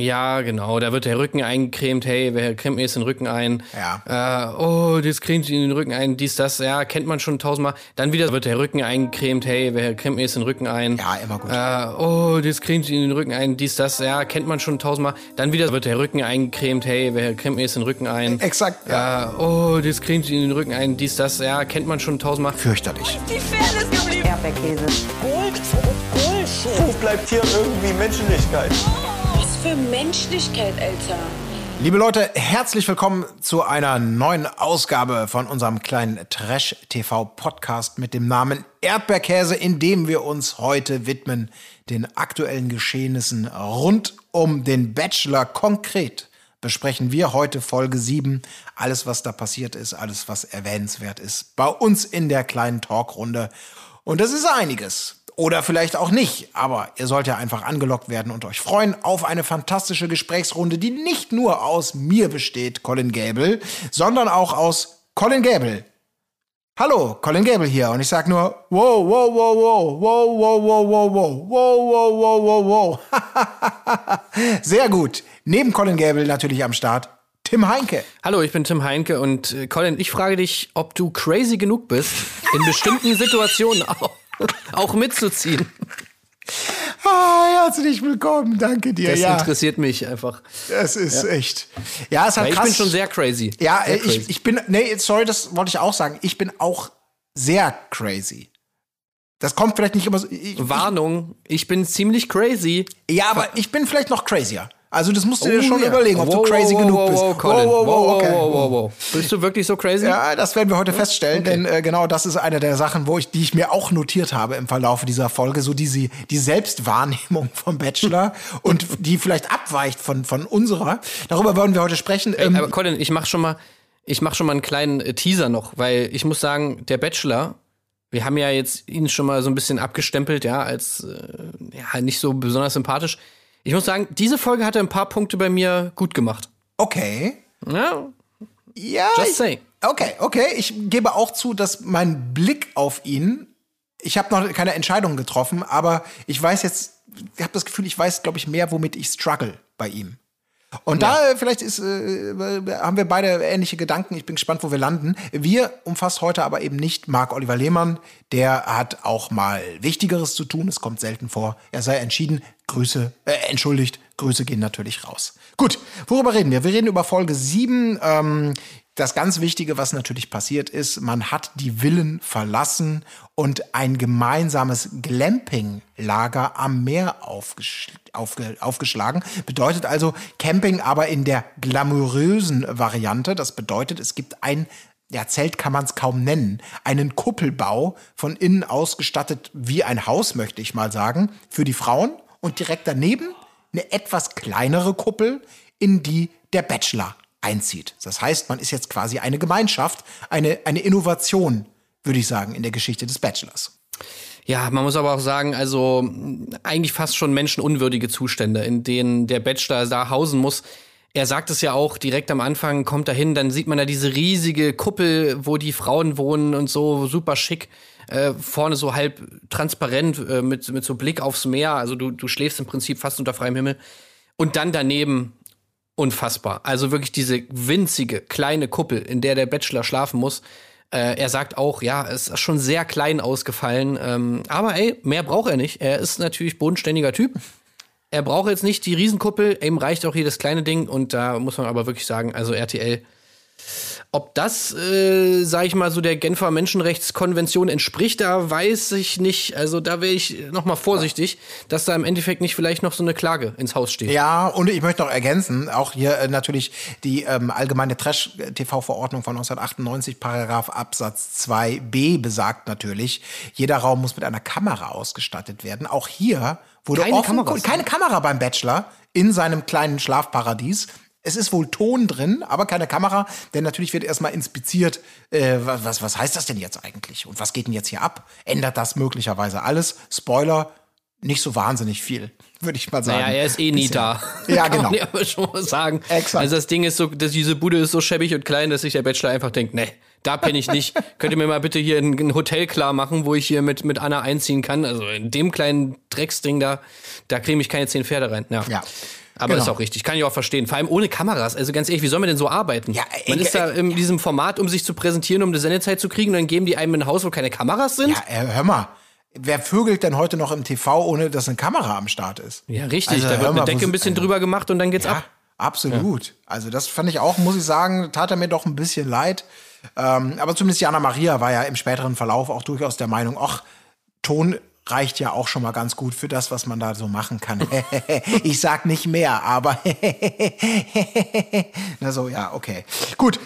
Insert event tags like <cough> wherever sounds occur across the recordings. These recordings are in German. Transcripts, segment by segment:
Ja, genau. Da wird der Rücken eingecremt. Hey, wer cremt mir jetzt den Rücken ein? Ja. Äh, oh, das cremt sie den Rücken ein. Dies, das. Ja, kennt man schon tausendmal. Dann wieder wird der Rücken eingecremt. Hey, wer cremt mir jetzt den Rücken ein? Ja, immer gut. Äh, oh, das cremt sie den Rücken ein. Dies, das. Ja, kennt man schon tausendmal. Dann wieder wird der Rücken eingecremt. Hey, wer cremt mir jetzt den Rücken ein? Exakt, Ja. Äh, oh, das cremt sie den Rücken ein. Dies, das. Ja, kennt man schon tausendmal. Fürchterlich. Die Fairness geblieben. Erdbeerkäse. Gold, Bullshit. Wo bleibt hier irgendwie Menschlichkeit? Was für Menschlichkeit, Alter. Liebe Leute, herzlich willkommen zu einer neuen Ausgabe von unserem kleinen Trash-TV-Podcast mit dem Namen Erdbeerkäse, in dem wir uns heute widmen den aktuellen Geschehnissen rund um den Bachelor konkret. Besprechen wir heute Folge 7, alles was da passiert ist, alles was erwähnenswert ist, bei uns in der kleinen Talkrunde. Und das ist einiges. Oder vielleicht auch nicht, aber ihr sollt ja einfach angelockt werden und euch freuen auf eine fantastische Gesprächsrunde, die nicht nur aus mir besteht, Colin Gable, sondern auch aus Colin Gable. Hallo, Colin Gable hier und ich sag nur wow, wow, wow, wow, wow, wow, wow, wow, wow, wow, wow, wow, wow. Sehr gut. Neben Colin Gable natürlich am Start Tim Heinke. Hallo, ich bin Tim Heinke und äh, Colin, ich frage dich, ob du crazy genug bist, in bestimmten Situationen auch, auch mitzuziehen. Ah, herzlich willkommen, danke dir. Das ja, interessiert mich einfach. es ist echt. Ja, es hat ich krass. bin schon sehr crazy. Ja, sehr ich, ich bin, nee, sorry, das wollte ich auch sagen. Ich bin auch sehr crazy. Das kommt vielleicht nicht immer so. Ich, Warnung, ich bin ziemlich crazy. ich, ja, aber ich bin vielleicht noch crazier. Also das musst du dir Oh, schon ja. überlegen, ob Wow, du crazy wow, genug wow, bist. Colin. wow, wow, okay. wow, wow, wow. Bist du wirklich so crazy? Ja, das werden wir heute feststellen, denn äh, genau das ist eine der Sachen, wo ich, die ich mir auch notiert habe im Verlauf dieser Folge, so diese die Selbstwahrnehmung vom Bachelor <laughs> und die vielleicht abweicht von von unserer. Darüber wollen wir heute sprechen. Ey, Ähm, aber Colin, ich mach schon mal, ich mach schon mal einen kleinen äh, Teaser noch, weil ich muss sagen, der Bachelor, wir haben ja jetzt ihn schon mal so ein bisschen abgestempelt, ja, als äh, ja, nicht so besonders sympathisch. Ich muss sagen, diese Folge hatte ein paar Punkte bei mir gut gemacht. okay. Ja, Ja, Just ich, saying. Okay, okay. Ich gebe auch zu, dass mein Blick auf ihn, ich habe noch keine Entscheidung getroffen, aber ich weiß jetzt, ich habe das Gefühl, ich weiß, glaube ich, mehr, womit ich struggle bei ihm. Und da äh, vielleicht ist, äh, haben wir beide ähnliche Gedanken. Ich bin gespannt, wo wir landen. Wir umfasst heute aber eben nicht Marc Oliver Lehmann. Der hat auch mal Wichtigeres zu tun. Es kommt selten vor. Er sei entschieden. Grüße, äh, entschuldigt. Grüße gehen natürlich raus. Gut, worüber reden wir? Wir reden über Folge 7. Ähm, das ganz Wichtige, was natürlich passiert ist, man hat die Villen verlassen und ein gemeinsames Glamping-Lager am Meer aufgesch aufge aufgeschlagen. Bedeutet also Camping, aber in der glamourösen Variante. Das bedeutet, es gibt ein ja, Zelt kann man es kaum nennen, einen Kuppelbau von innen ausgestattet wie ein Haus, möchte ich mal sagen, für die Frauen und direkt daneben eine etwas kleinere Kuppel, in die der Bachelor einzieht. Das heißt, man ist jetzt quasi eine Gemeinschaft, eine, eine Innovation, würde ich sagen, in der Geschichte des Bachelors. Ja, man muss aber auch sagen, also eigentlich fast schon menschenunwürdige Zustände, in denen der Bachelor da hausen muss. Er sagt es ja auch direkt am Anfang, kommt da hin, dann sieht man da diese riesige Kuppel, wo die Frauen wohnen und so super schick. Äh, vorne so halb transparent äh, mit, mit so Blick aufs Meer. Also du, du schläfst im Prinzip fast unter freiem Himmel. Und dann daneben unfassbar. Also wirklich diese winzige kleine Kuppel, in der der Bachelor schlafen muss. Äh, er sagt auch, ja, es ist schon sehr klein ausgefallen. Ähm, aber ey, mehr braucht er nicht. Er ist natürlich bodenständiger Typ. Er braucht jetzt nicht die Riesenkuppel, ihm reicht auch jedes kleine Ding. Und da muss man aber wirklich sagen, also RTL, ob das, äh, sag ich mal, so der Genfer Menschenrechtskonvention entspricht, da weiß ich nicht. Also da wäre ich noch mal vorsichtig, dass da im Endeffekt nicht vielleicht noch so eine Klage ins Haus steht. Ja, und ich möchte noch ergänzen, auch hier äh, natürlich die ähm, allgemeine Trash-TV-Verordnung von 1998, Paragraph Absatz 2b besagt natürlich, jeder Raum muss mit einer Kamera ausgestattet werden. Auch hier wurde Keine offen, Kameras. keine Kamera beim Bachelor in seinem kleinen Schlafparadies. Es ist wohl Ton drin, aber keine Kamera, denn natürlich wird erstmal inspiziert, äh, was, was, heißt das denn jetzt eigentlich? Und was geht denn jetzt hier ab? Ändert das möglicherweise alles? Spoiler, nicht so wahnsinnig viel, würde ich mal sagen. Naja, er ist eh nie da. Ja, <laughs> Kann genau. man ja aber schon mal sagen. Exakt. Also das Ding ist so, dass diese Bude ist so schäbig und klein, dass sich der Bachelor einfach denkt, nee, da penne ich nicht. <laughs> Könnt ihr mir mal bitte hier ein, ein Hotel klar machen, wo ich hier mit, mit Anna einziehen kann? Also in dem kleinen Drecksding da, da kriege ich keine zehn Pferde rein. Ja. Ja. Aber Genau. ist auch richtig, kann ich auch verstehen. Vor allem ohne Kameras. Also ganz ehrlich, wie soll man denn so arbeiten? Ja, ey, man ist da ey, in diesem Format, um sich zu präsentieren, um eine Sendezeit zu kriegen, und dann geben die einem ein Haus, wo keine Kameras sind. Ja, äh, hör mal. Wer vögelt denn heute noch im TV, ohne dass eine Kamera am Start ist? Ja, richtig. Also, da wird mal, eine Decke ein bisschen also- drüber gemacht und dann geht's Ja, ab. absolut. Also das fand ich auch, muss ich sagen, tat er mir doch ein bisschen leid. Ähm, aber zumindest Jana Maria war ja im späteren Verlauf auch durchaus der Meinung, ach, Ton reicht ja auch schon mal ganz gut für das, was man da so machen kann. <laughs> ich sag nicht mehr, aber <laughs> na so, ja, okay. Gut.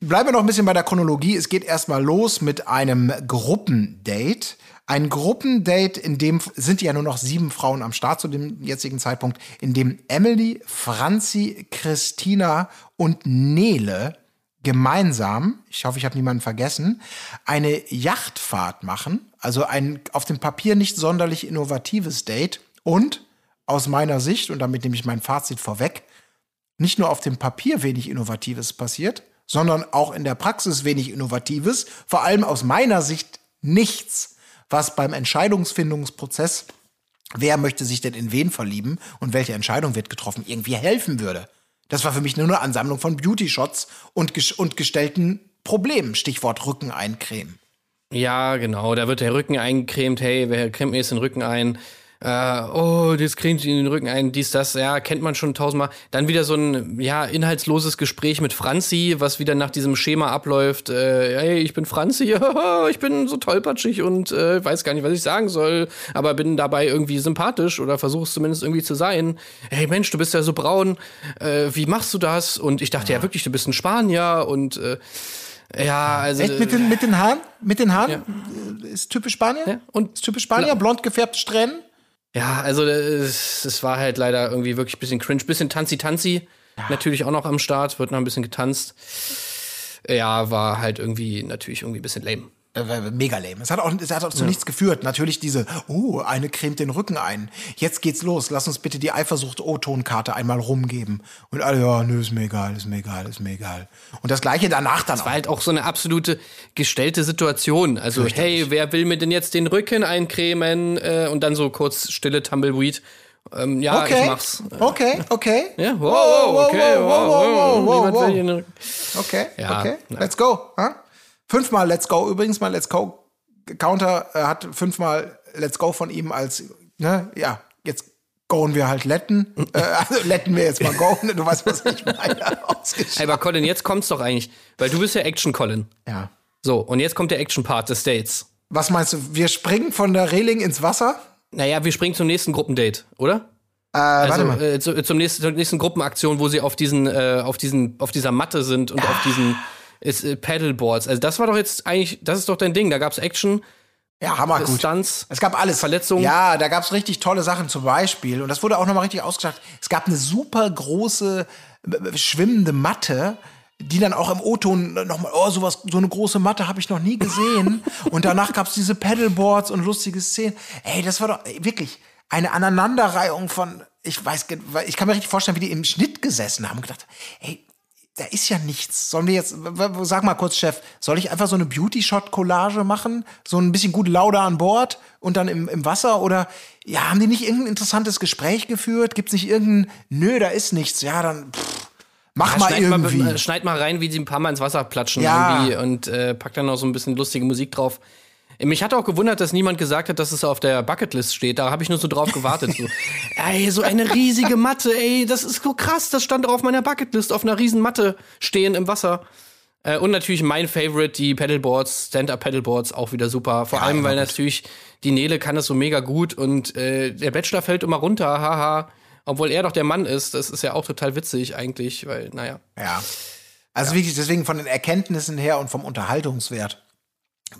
Bleiben wir noch ein bisschen bei der Chronologie. Es geht erstmal los mit einem Gruppendate. Ein Gruppendate, in dem sind ja nur noch sieben Frauen am Start zu dem jetzigen Zeitpunkt, in dem Emily, Franzi, Christina und Nele gemeinsam, ich hoffe, ich habe niemanden vergessen, eine Yachtfahrt machen. Also ein auf dem Papier nicht sonderlich innovatives Date. Und aus meiner Sicht, und damit nehme ich mein Fazit vorweg, nicht nur auf dem Papier wenig Innovatives passiert, sondern auch in der Praxis wenig Innovatives, vor allem aus meiner Sicht nichts, was beim Entscheidungsfindungsprozess, wer möchte sich denn in wen verlieben und welche Entscheidung wird getroffen, irgendwie helfen würde. Das war für mich nur eine Ansammlung von Beauty-Shots und, ges und gestellten Problemen, Stichwort Rücken eincremen. Ja, genau. Da wird der Rücken eingecremt. Hey, wer cremt mir jetzt den Rücken ein? Äh, oh, das cremt ihn den Rücken ein. Dies, das. Ja, kennt man schon tausendmal. Dann wieder so ein, ja, inhaltsloses Gespräch mit Franzi, was wieder nach diesem Schema abläuft. Äh, hey, ich bin Franzi. <laughs> ich bin so tollpatschig und äh, weiß gar nicht, was ich sagen soll. Aber bin dabei irgendwie sympathisch oder versuche es zumindest irgendwie zu sein. Hey, Mensch, du bist ja so braun. Äh, wie machst du das? Und ich dachte ja, wirklich, du bist ein Spanier und, äh, ja, also. Echt mit den, mit den Haaren? Mit den Haaren? Äh, Ist typisch Spanier? Ja, und- ist typisch Spanier? Blond gefärbte Strähnen? Ja, also es, es war halt leider irgendwie wirklich ein bisschen cringe, bisschen tanzi-tanzi. Natürlich auch noch am Start, wird noch ein bisschen getanzt. Ja, war halt irgendwie natürlich irgendwie ein bisschen lame. Äh, mega lame. Es hat auch, es hat auch zu nichts geführt. Natürlich diese, oh, eine cremt den Rücken ein. Jetzt geht's los. Lass uns bitte die Eifersucht-O-Tonkarte einmal rumgeben. Und alle, ja, nö, ist mir egal, ist mir egal, ist mir egal. Und das gleiche danach dann auch. War halt auch so eine absolute gestellte Situation. Also, hey, wer will mir denn jetzt den Rücken eincremen? Äh, und dann so kurz stille Tumbleweed. Ähm, ja, ich Okay, mach's. okay, okay. Ja, wow, wow, okay, wow, wow, wow, wow. will hier den Rücken- Okay, Ja, okay. ja. Let's go. Ha? Fünfmal Let's Go. Übrigens, mein Let's Go Counter äh, hat fünfmal Let's Go von ihm als, ne, ja, jetzt goen wir halt letten. äh, also letten wir jetzt mal go. Du weißt, was ich meine. <laughs> Hey, aber Colin, jetzt kommt's doch eigentlich. Weil du bist ja Action-Colin. Ja. So, und jetzt kommt der Action-Part des Dates. Was meinst du? Wir springen von der Reling ins Wasser? Naja, wir springen zum nächsten Gruppendate, oder? Äh, Also warte mal. äh, zu, zum nächsten, zur nächsten Gruppenaktion, wo sie auf diesen, äh, auf diesen, auf dieser Matte sind und auf diesen ist, äh, Paddleboards. Also das war doch jetzt eigentlich, das ist doch dein Ding. Da gab's Action, Ja, hammer gut. Stunts. Es gab alles. Verletzungen. Ja, da gab's richtig tolle Sachen zum Beispiel. Und das wurde auch nochmal richtig ausgesagt. Es gab eine super große äh, schwimmende Matte, die dann auch im O-Ton nochmal, oh, sowas, so eine große Matte habe ich noch nie gesehen. <laughs> und danach gab's diese Paddleboards und lustige Szenen. Ey, das war doch ey, wirklich eine Aneinanderreihung von, ich weiß, ich kann mir richtig vorstellen, wie die im Schnitt gesessen haben und gedacht, ey, da ist ja nichts. Sollen wir jetzt, sag mal kurz, Chef, soll ich einfach so eine Beauty-Shot-Collage machen? So ein bisschen gut Lauda an Bord und dann im, im Wasser? Oder, ja, haben die nicht irgendein interessantes Gespräch geführt? Gibt's nicht irgendein, nö, da ist nichts. Ja, dann, pff, mach mal schneid irgendwie. Mal, schneid mal rein, wie sie ein paar Mal ins Wasser platschen Ja. irgendwie und äh, packt dann noch so ein bisschen lustige Musik drauf. Mich hat auch gewundert, dass niemand gesagt hat, dass es auf der Bucketlist steht. Da habe ich nur so drauf gewartet. So, <laughs> ey, so eine riesige Matte, ey, das ist so krass. Das stand auf meiner Bucketlist, auf einer riesen Matte stehen im Wasser. Äh, und natürlich mein Favorite, die Paddleboards, Stand-Up-Paddleboards, auch wieder super. Vor Ja, allem, weil gut. natürlich die Nele kann das so mega gut und äh, der Bachelor fällt immer runter, haha. Obwohl er doch der Mann ist. Das ist ja auch total witzig eigentlich, weil, naja. Ja. Also wirklich, deswegen von den Erkenntnissen her und vom Unterhaltungswert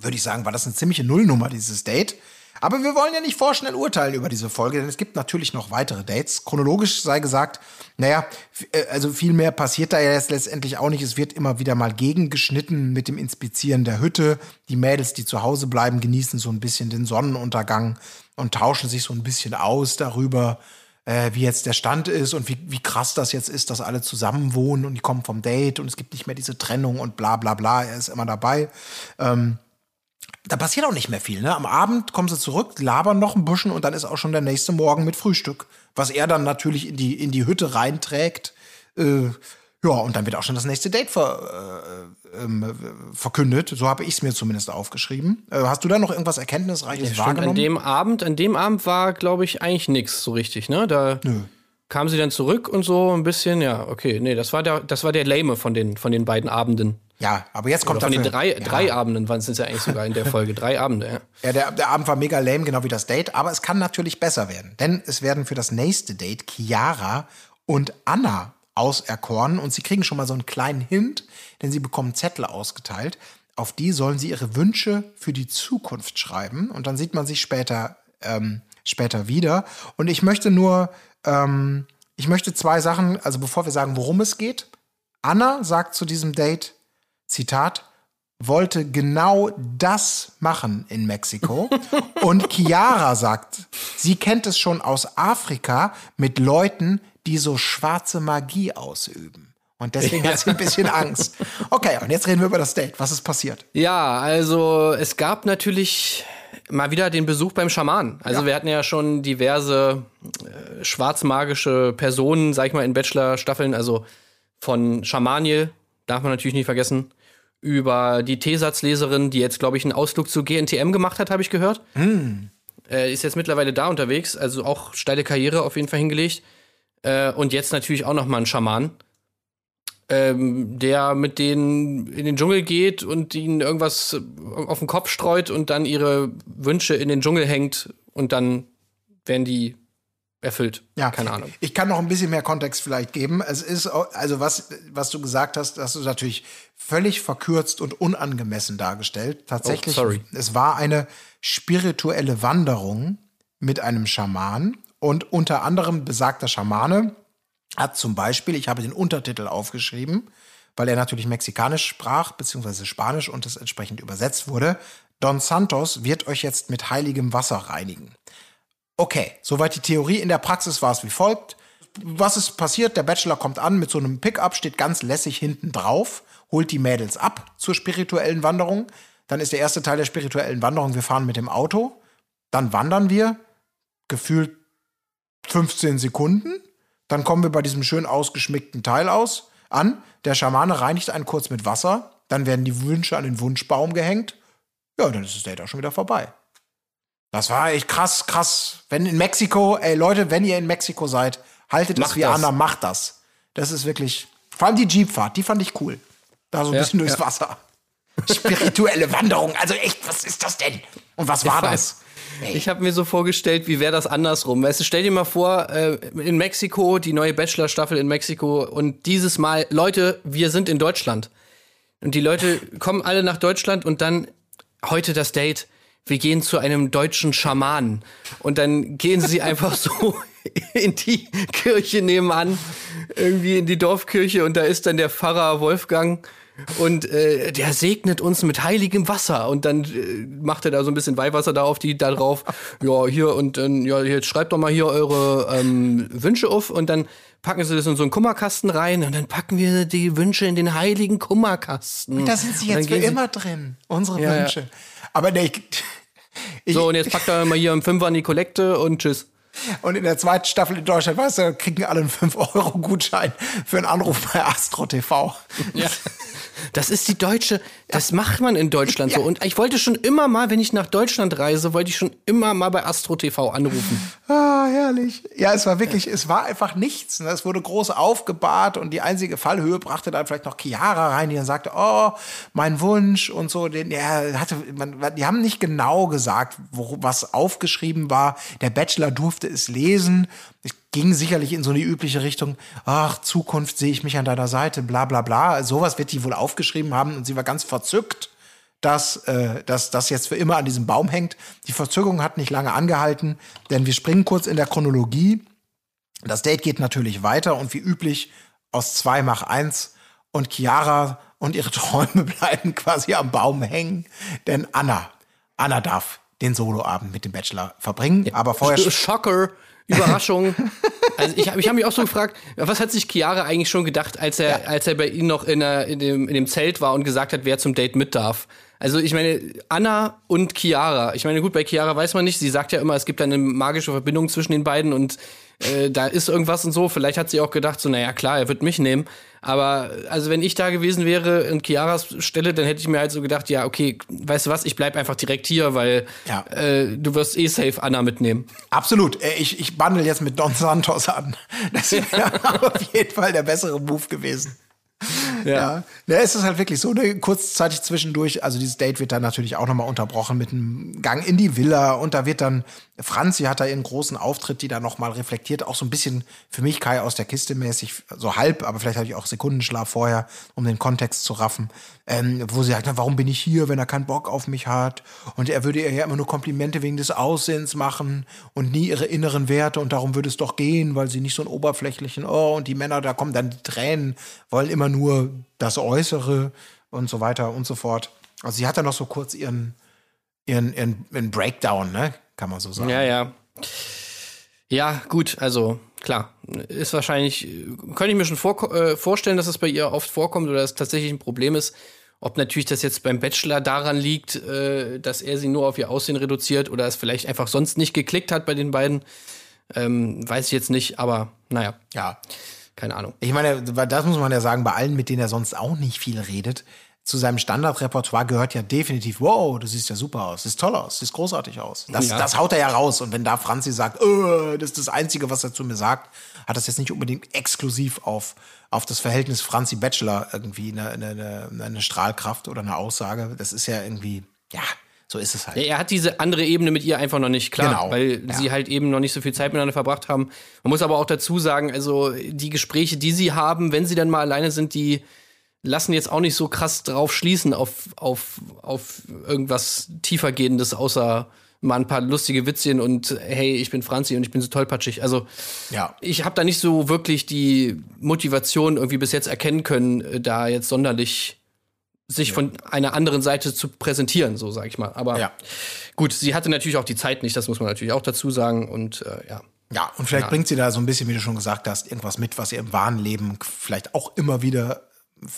würde ich sagen, war das eine ziemliche Nullnummer, dieses Date. Aber wir wollen ja nicht vorschnell urteilen über diese Folge, denn es gibt natürlich noch weitere Dates. Chronologisch sei gesagt, naja, äh, also viel mehr passiert da ja jetzt letztendlich auch nicht. Es wird immer wieder mal gegengeschnitten mit dem Inspizieren der Hütte. Die Mädels, die zu Hause bleiben, genießen so ein bisschen den Sonnenuntergang und tauschen sich so ein bisschen aus darüber, äh, wie jetzt der Stand ist und wie, wie krass das jetzt ist, dass alle zusammen wohnen und die kommen vom Date und es gibt nicht mehr diese Trennung und bla bla bla. Er ist immer dabei. Ähm, da passiert auch nicht mehr viel. Ne? Am Abend kommen sie zurück, labern noch ein bisschen und dann ist auch schon der nächste Morgen mit Frühstück was er dann natürlich in die, in die Hütte reinträgt. Äh, ja, und dann wird auch schon das nächste Date ver, äh, ähm, verkündet. So habe ich es mir zumindest aufgeschrieben. Äh, hast du da noch irgendwas Erkenntnisreiches Stimmt, wahrgenommen? an dem Abend, an dem Abend war, glaube ich, eigentlich nichts so richtig, ne? Da kam sie dann zurück und so ein bisschen, ja, okay, nee, das war der, das war der Lame von den, von den beiden Abenden. Ja, aber jetzt kommt Oder von den dafür- drei, ja. drei Abenden waren es ja eigentlich sogar in der Folge. drei Abende, ja. Ja, der, der Abend war mega lame, genau wie das Date, aber es kann natürlich besser werden. Denn es werden für das nächste Date Chiara und Anna auserkoren und sie kriegen schon mal so einen kleinen Hint, denn sie bekommen Zettel ausgeteilt. Auf die sollen sie ihre Wünsche für die Zukunft schreiben und dann sieht man sich später, ähm, später wieder. Und ich möchte nur, ähm, ich möchte zwei Sachen, also bevor wir sagen, worum es geht. Anna sagt zu diesem Date, Zitat, wollte genau das machen in Mexiko. Und Chiara sagt, sie kennt es schon aus Afrika mit Leuten, die so schwarze Magie ausüben. Und deswegen hat sie ein bisschen Angst. Okay, und jetzt reden wir über das Date. Was ist passiert? Ja, also es gab natürlich mal wieder den Besuch beim Schaman. Also Ja. wir hatten ja schon diverse äh, schwarzmagische Personen, sag ich mal, in Bachelor-Staffeln, also von Schamaniel, darf man natürlich nicht vergessen, über die T-Satzleserin, die jetzt, glaube ich, einen Ausflug zu GNTM gemacht hat, habe ich gehört. Äh, ist jetzt mittlerweile da unterwegs, also auch steile Karriere auf jeden Fall hingelegt. Äh, und jetzt natürlich auch noch mal ein Schaman ähm, der mit denen in den Dschungel geht und ihnen irgendwas auf den Kopf streut und dann ihre Wünsche in den Dschungel hängt und dann werden die erfüllt. Ja, Keine Ahnung. Ich kann noch ein bisschen mehr Kontext vielleicht geben. Es ist, also was, was du gesagt hast, hast du natürlich völlig verkürzt und unangemessen dargestellt. Tatsächlich, Oh, sorry. es war eine spirituelle Wanderung mit einem Schaman und unter anderem besagter Schamane hat zum Beispiel, ich habe den Untertitel aufgeschrieben, weil er natürlich mexikanisch sprach, beziehungsweise Spanisch und es entsprechend übersetzt wurde. Don Santos wird euch jetzt mit heiligem Wasser reinigen. Okay, soweit die Theorie. In der Praxis war es wie folgt. Was ist passiert? Der Bachelor kommt an mit so einem Pickup, steht ganz lässig hinten drauf, holt die Mädels ab zur spirituellen Wanderung. Dann ist der erste Teil der spirituellen Wanderung, wir fahren mit dem Auto. Dann wandern wir, gefühlt 15 Sekunden. Dann kommen wir bei diesem schön ausgeschmückten Teil aus an. Der Schamane reinigt einen kurz mit Wasser. Dann werden die Wünsche an den Wunschbaum gehängt. Ja, dann ist das Date auch schon wieder vorbei. Das war echt krass, krass. Wenn in Mexiko, ey Leute, wenn ihr in Mexiko seid, haltet es Macht wie das. Anna, macht das. Das ist wirklich, vor allem die Jeepfahrt, die fand ich cool. Da so ein Ja, bisschen durchs ja. Wasser. Spirituelle Wanderung, also echt, was ist das denn? Und was war das? Ich habe mir so vorgestellt, wie wäre das andersrum. Weißt du, stell dir mal vor, äh, in Mexiko, die neue Bachelor-Staffel in Mexiko und dieses Mal, Leute, wir sind in Deutschland. Und die Leute kommen alle nach Deutschland und dann heute das Date. Wir gehen zu einem deutschen Schamanen. Und dann gehen sie einfach so <laughs> in die Kirche nebenan, irgendwie in die Dorfkirche und da ist dann der Pfarrer Wolfgang und äh, der segnet uns mit heiligem Wasser und dann äh, macht er da so ein bisschen Weihwasser da auf die da drauf. Ja, hier und dann ja, jetzt schreibt doch mal hier eure ähm, Wünsche auf und dann packen sie das in so einen Kummerkasten rein und dann packen wir die Wünsche in den heiligen Kummerkasten. Da sind sie Und jetzt für immer drin, unsere Ja, ja. Aber nee, ich, ich, So, und jetzt packt er mal hier im Fünfer in die Kollekte und tschüss. Und in der zweiten Staffel in Deutschland, weißt du, kriegen alle einen 5-Euro-Gutschein für einen Anruf bei Astro TV. Ja. <laughs> Das ist die deutsche, das macht man in Deutschland so. Ja. Und ich wollte schon immer mal, wenn ich nach Deutschland reise, wollte ich schon immer mal bei Astro TV anrufen. Ah, herrlich. Ja, es war wirklich, es war einfach nichts. ne? Es wurde groß aufgebahrt und die einzige Fallhöhe brachte dann vielleicht noch Chiara rein, die dann sagte, oh, mein Wunsch und so. Den, ja, hatte, man, die haben nicht genau gesagt, wo, was aufgeschrieben war. Der Bachelor durfte es lesen. Es ging sicherlich in so eine übliche Richtung, ach, Zukunft sehe ich mich an deiner Seite, bla bla bla. Sowas wird die wohl aufgeschrieben haben und sie war ganz verzückt dass, äh, dass das jetzt für immer an diesem Baum hängt. Die Verzögerung hat nicht lange angehalten, denn wir springen kurz in der Chronologie. Das Date geht natürlich weiter und wie üblich aus zwei mach eins und Chiara und ihre <laughs> Träume bleiben quasi am Baum hängen, denn Anna, Anna darf den Soloabend mit dem Bachelor verbringen, aber vorher Sch- Schocker, Überraschung. <laughs> also ich habe ich hab mich auch so gefragt, was hat sich Chiara eigentlich schon gedacht, als er, als er bei ihnen noch in, der, in, dem, in dem Zelt war und gesagt hat, wer zum Date mit darf? Also ich meine, Anna und Chiara. Ich meine, gut, bei Chiara weiß man nicht, sie sagt ja immer, es gibt eine magische Verbindung zwischen den beiden und äh, da ist irgendwas und so. Vielleicht hat sie auch gedacht, so, naja, klar, er wird mich nehmen. Aber also wenn ich da gewesen wäre in Chiaras Stelle, dann hätte ich mir halt so gedacht, ja, okay, weißt du was, ich bleib einfach direkt hier, weil Ja. äh, du wirst eh safe Anna mitnehmen. Absolut. Äh, Ich, ich bandel jetzt mit Don Santos an. Das wäre <laughs> auf jeden Fall der bessere Move gewesen. <laughs> Ja. ja, es ist halt wirklich so, ne, kurzzeitig zwischendurch, also dieses Date wird dann natürlich auch nochmal unterbrochen mit einem Gang in die Villa und da wird dann, Franzi hat da ihren großen Auftritt, die da nochmal reflektiert, auch so ein bisschen für mich Kai aus der Kiste mäßig, so halb, aber vielleicht habe ich auch Sekundenschlaf vorher, um den Kontext zu raffen, ähm, wo sie sagt, na, warum bin ich hier, wenn er keinen Bock auf mich hat und er würde ihr ja immer nur Komplimente wegen des Aussehens machen und nie ihre inneren Werte und darum würde es doch gehen, weil sie nicht so einen oberflächlichen, oh, und die Männer, da kommen dann die Tränen, wollen immer nur das Äußere und so weiter und so fort. Also sie hat dann noch so kurz ihren, ihren, ihren, ihren Breakdown, ne? Kann man so sagen. Ja, ja. Ja, gut, also klar, ist wahrscheinlich, könnte ich mir schon vor, äh, vorstellen, dass es bei ihr oft vorkommt oder es tatsächlich ein Problem ist. Ob natürlich das jetzt beim Bachelor daran liegt, äh, dass er sie nur auf ihr Aussehen reduziert oder es vielleicht einfach sonst nicht geklickt hat bei den beiden, ähm, weiß ich jetzt nicht, aber naja, Ja. keine Ahnung. Ich meine, das muss man ja sagen, bei allen, mit denen er sonst auch nicht viel redet, zu seinem Standardrepertoire gehört ja definitiv, wow, du siehst ja super aus, siehst toll aus, siehst großartig aus. Das, Ja. das haut er ja raus. Und wenn da Franzi sagt, äh, das ist das Einzige, was er zu mir sagt, hat das jetzt nicht unbedingt exklusiv auf, auf das Verhältnis Franzi-Bachelor irgendwie eine, eine, eine, eine Strahlkraft oder eine Aussage. Das ist ja irgendwie, ja, so ist es halt. Er hat diese andere Ebene mit ihr einfach noch nicht klar, Genau, weil ja. sie halt eben noch nicht so viel Zeit miteinander verbracht haben. Man muss aber auch dazu sagen, also die Gespräche, die sie haben, wenn sie dann mal alleine sind, die lassen jetzt auch nicht so krass drauf schließen auf, auf, auf irgendwas tiefergehendes, außer mal ein paar lustige Witzchen und hey, ich bin Franzi und ich bin so tollpatschig. Also Ja. ich habe da nicht so wirklich die Motivation irgendwie bis jetzt erkennen können, äh, da jetzt sonderlich sich von einer anderen Seite zu präsentieren, so sag ich mal. Aber Ja. gut, sie hatte natürlich auch die Zeit nicht, das muss man natürlich auch dazu sagen. Und äh, ja. Ja, und vielleicht Ja. bringt sie da so ein bisschen, wie du schon gesagt hast, irgendwas mit, was ihr im wahren Leben vielleicht auch immer wieder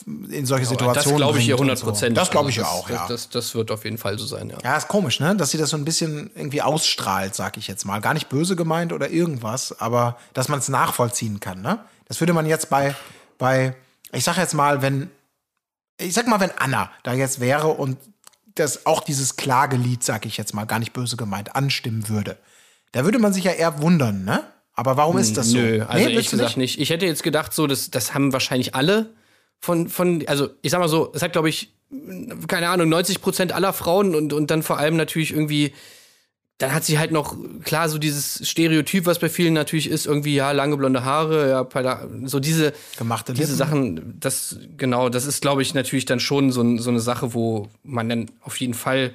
in solche das Situationen glaube ich und 100 Prozent. So. Das glaube ich ja auch, das, ja. Das, das wird auf jeden Fall so sein, ja. Ja, ist komisch, ne? Dass sie das so ein bisschen irgendwie ausstrahlt, sag ich jetzt mal. Gar nicht böse gemeint oder irgendwas, aber dass man es nachvollziehen kann, ne? Das würde man jetzt bei, bei, ich sag jetzt mal, wenn, ich sag mal, wenn Anna da jetzt wäre und das auch dieses Klagelied, sag ich jetzt mal, gar nicht böse gemeint, anstimmen würde. Da würde man sich ja eher wundern, ne? Aber warum ist das so? Nö, also Nee, du gesagt nicht? Ich hätte jetzt gedacht, so, das, das haben wahrscheinlich alle von, von, also ich sag mal so, es hat, glaube ich, keine Ahnung, 90 Prozent aller Frauen und, und dann vor allem natürlich irgendwie, dann hat sie halt noch, klar, so dieses Stereotyp, was bei vielen natürlich ist, irgendwie, ja, lange blonde Haare, ja, so diese, Gemachte diese Lippen. Sachen, das, genau, das ist, glaube ich, natürlich dann schon so, so eine Sache, wo man dann auf jeden Fall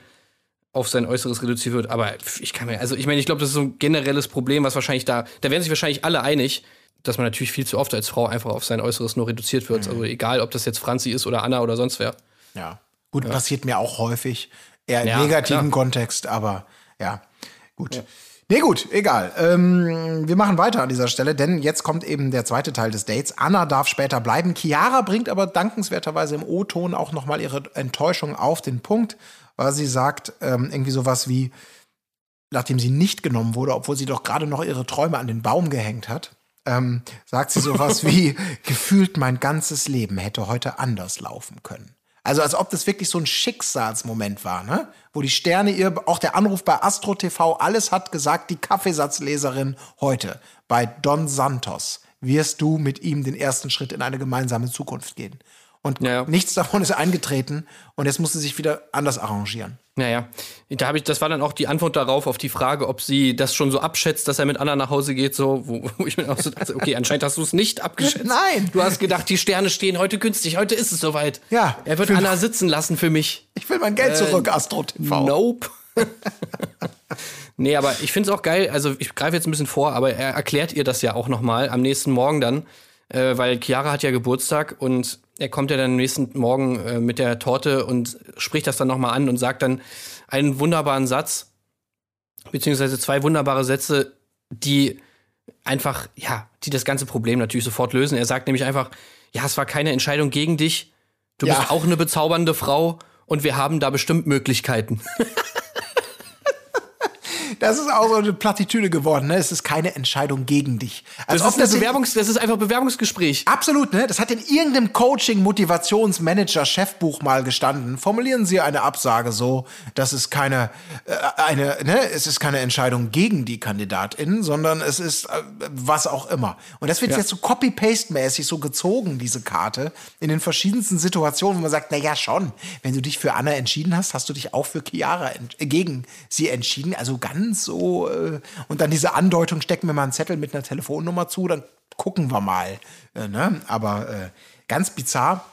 auf sein Äußeres reduziert wird. Aber ich kann mir, also ich meine, ich glaube, das ist so ein generelles Problem, was wahrscheinlich da, da werden sich wahrscheinlich alle einig, dass man natürlich viel zu oft als Frau einfach auf sein Äußeres nur reduziert wird. Mhm. Also egal, ob das jetzt Franzi ist oder Anna oder sonst wer. Ja. Gut, passiert mir auch häufig. Eher im Ja, negativen klar. Kontext, aber ja, gut. Nee, gut, egal. Ähm, wir machen weiter an dieser Stelle, denn jetzt kommt eben der zweite Teil des Dates. Anna darf später bleiben. Chiara bringt aber dankenswerterweise im O-Ton auch noch mal ihre Enttäuschung auf den Punkt, weil sie sagt ähm, irgendwie sowas wie, nachdem sie nicht genommen wurde, obwohl sie doch gerade noch ihre Träume an den Baum gehängt hat, ähm, sagt sie sowas <laughs> wie, gefühlt mein ganzes Leben hätte heute anders laufen können. Also als ob das wirklich so ein Schicksalsmoment war, ne? Wo die Sterne ihr, auch der Anruf bei Astro TV, alles hat gesagt, die Kaffeesatzleserin heute bei Don Santos wirst du mit ihm den ersten Schritt in eine gemeinsame Zukunft gehen. Und Ja, ja. nichts davon ist eingetreten und jetzt musste sie sich wieder anders arrangieren. Naja, da habe ich, das war dann auch die Antwort darauf, auf die Frage, ob sie das schon so abschätzt, dass er mit Anna nach Hause geht, so, wo, <laughs> wo ich mir auch so dachte, okay, anscheinend hast du es nicht abgeschätzt. Nein. Du hast gedacht, die Sterne stehen heute günstig, heute ist es soweit. Ja. Er wird Anna <laughs> sitzen lassen für mich. Ich will mein Geld zurück, Astro TV. Nope. <laughs> nee, aber ich finde es auch geil, also ich greife jetzt ein bisschen vor, aber er erklärt ihr das ja auch nochmal am nächsten Morgen dann, äh, weil Chiara hat ja Geburtstag und er kommt ja dann nächsten Morgen äh, mit der Torte und spricht das dann nochmal an und sagt dann einen wunderbaren Satz, beziehungsweise zwei wunderbare Sätze, die einfach, ja, die das ganze Problem natürlich sofort lösen. Er sagt nämlich einfach, ja, es war keine Entscheidung gegen dich, du Ja. bist auch eine bezaubernde Frau und wir haben da bestimmt Möglichkeiten. <laughs> Das ist auch so eine Plattitüde geworden, ne? Es ist keine Entscheidung gegen dich. Als Das ist, in- Bewerbungs das ist einfach Bewerbungsgespräch. Absolut, ne? Das hat in irgendeinem Coaching, Motivationsmanager, Chefbuch mal gestanden. Formulieren Sie eine Absage so, dass es keine äh, eine, ne, es ist keine Entscheidung gegen die Kandidatin, sondern es ist äh, was auch immer. Und das wird jetzt so Copy-Paste-mäßig so gezogen, diese Karte, in den verschiedensten Situationen, wo man sagt, na ja, schon, wenn du dich für Anna entschieden hast, hast du dich auch für Chiara gegen sie entschieden. Also ganz so äh, und dann diese Andeutung, stecken wir mal einen Zettel mit einer Telefonnummer zu, dann gucken wir mal. Äh, ne? Aber äh, ganz bizarr.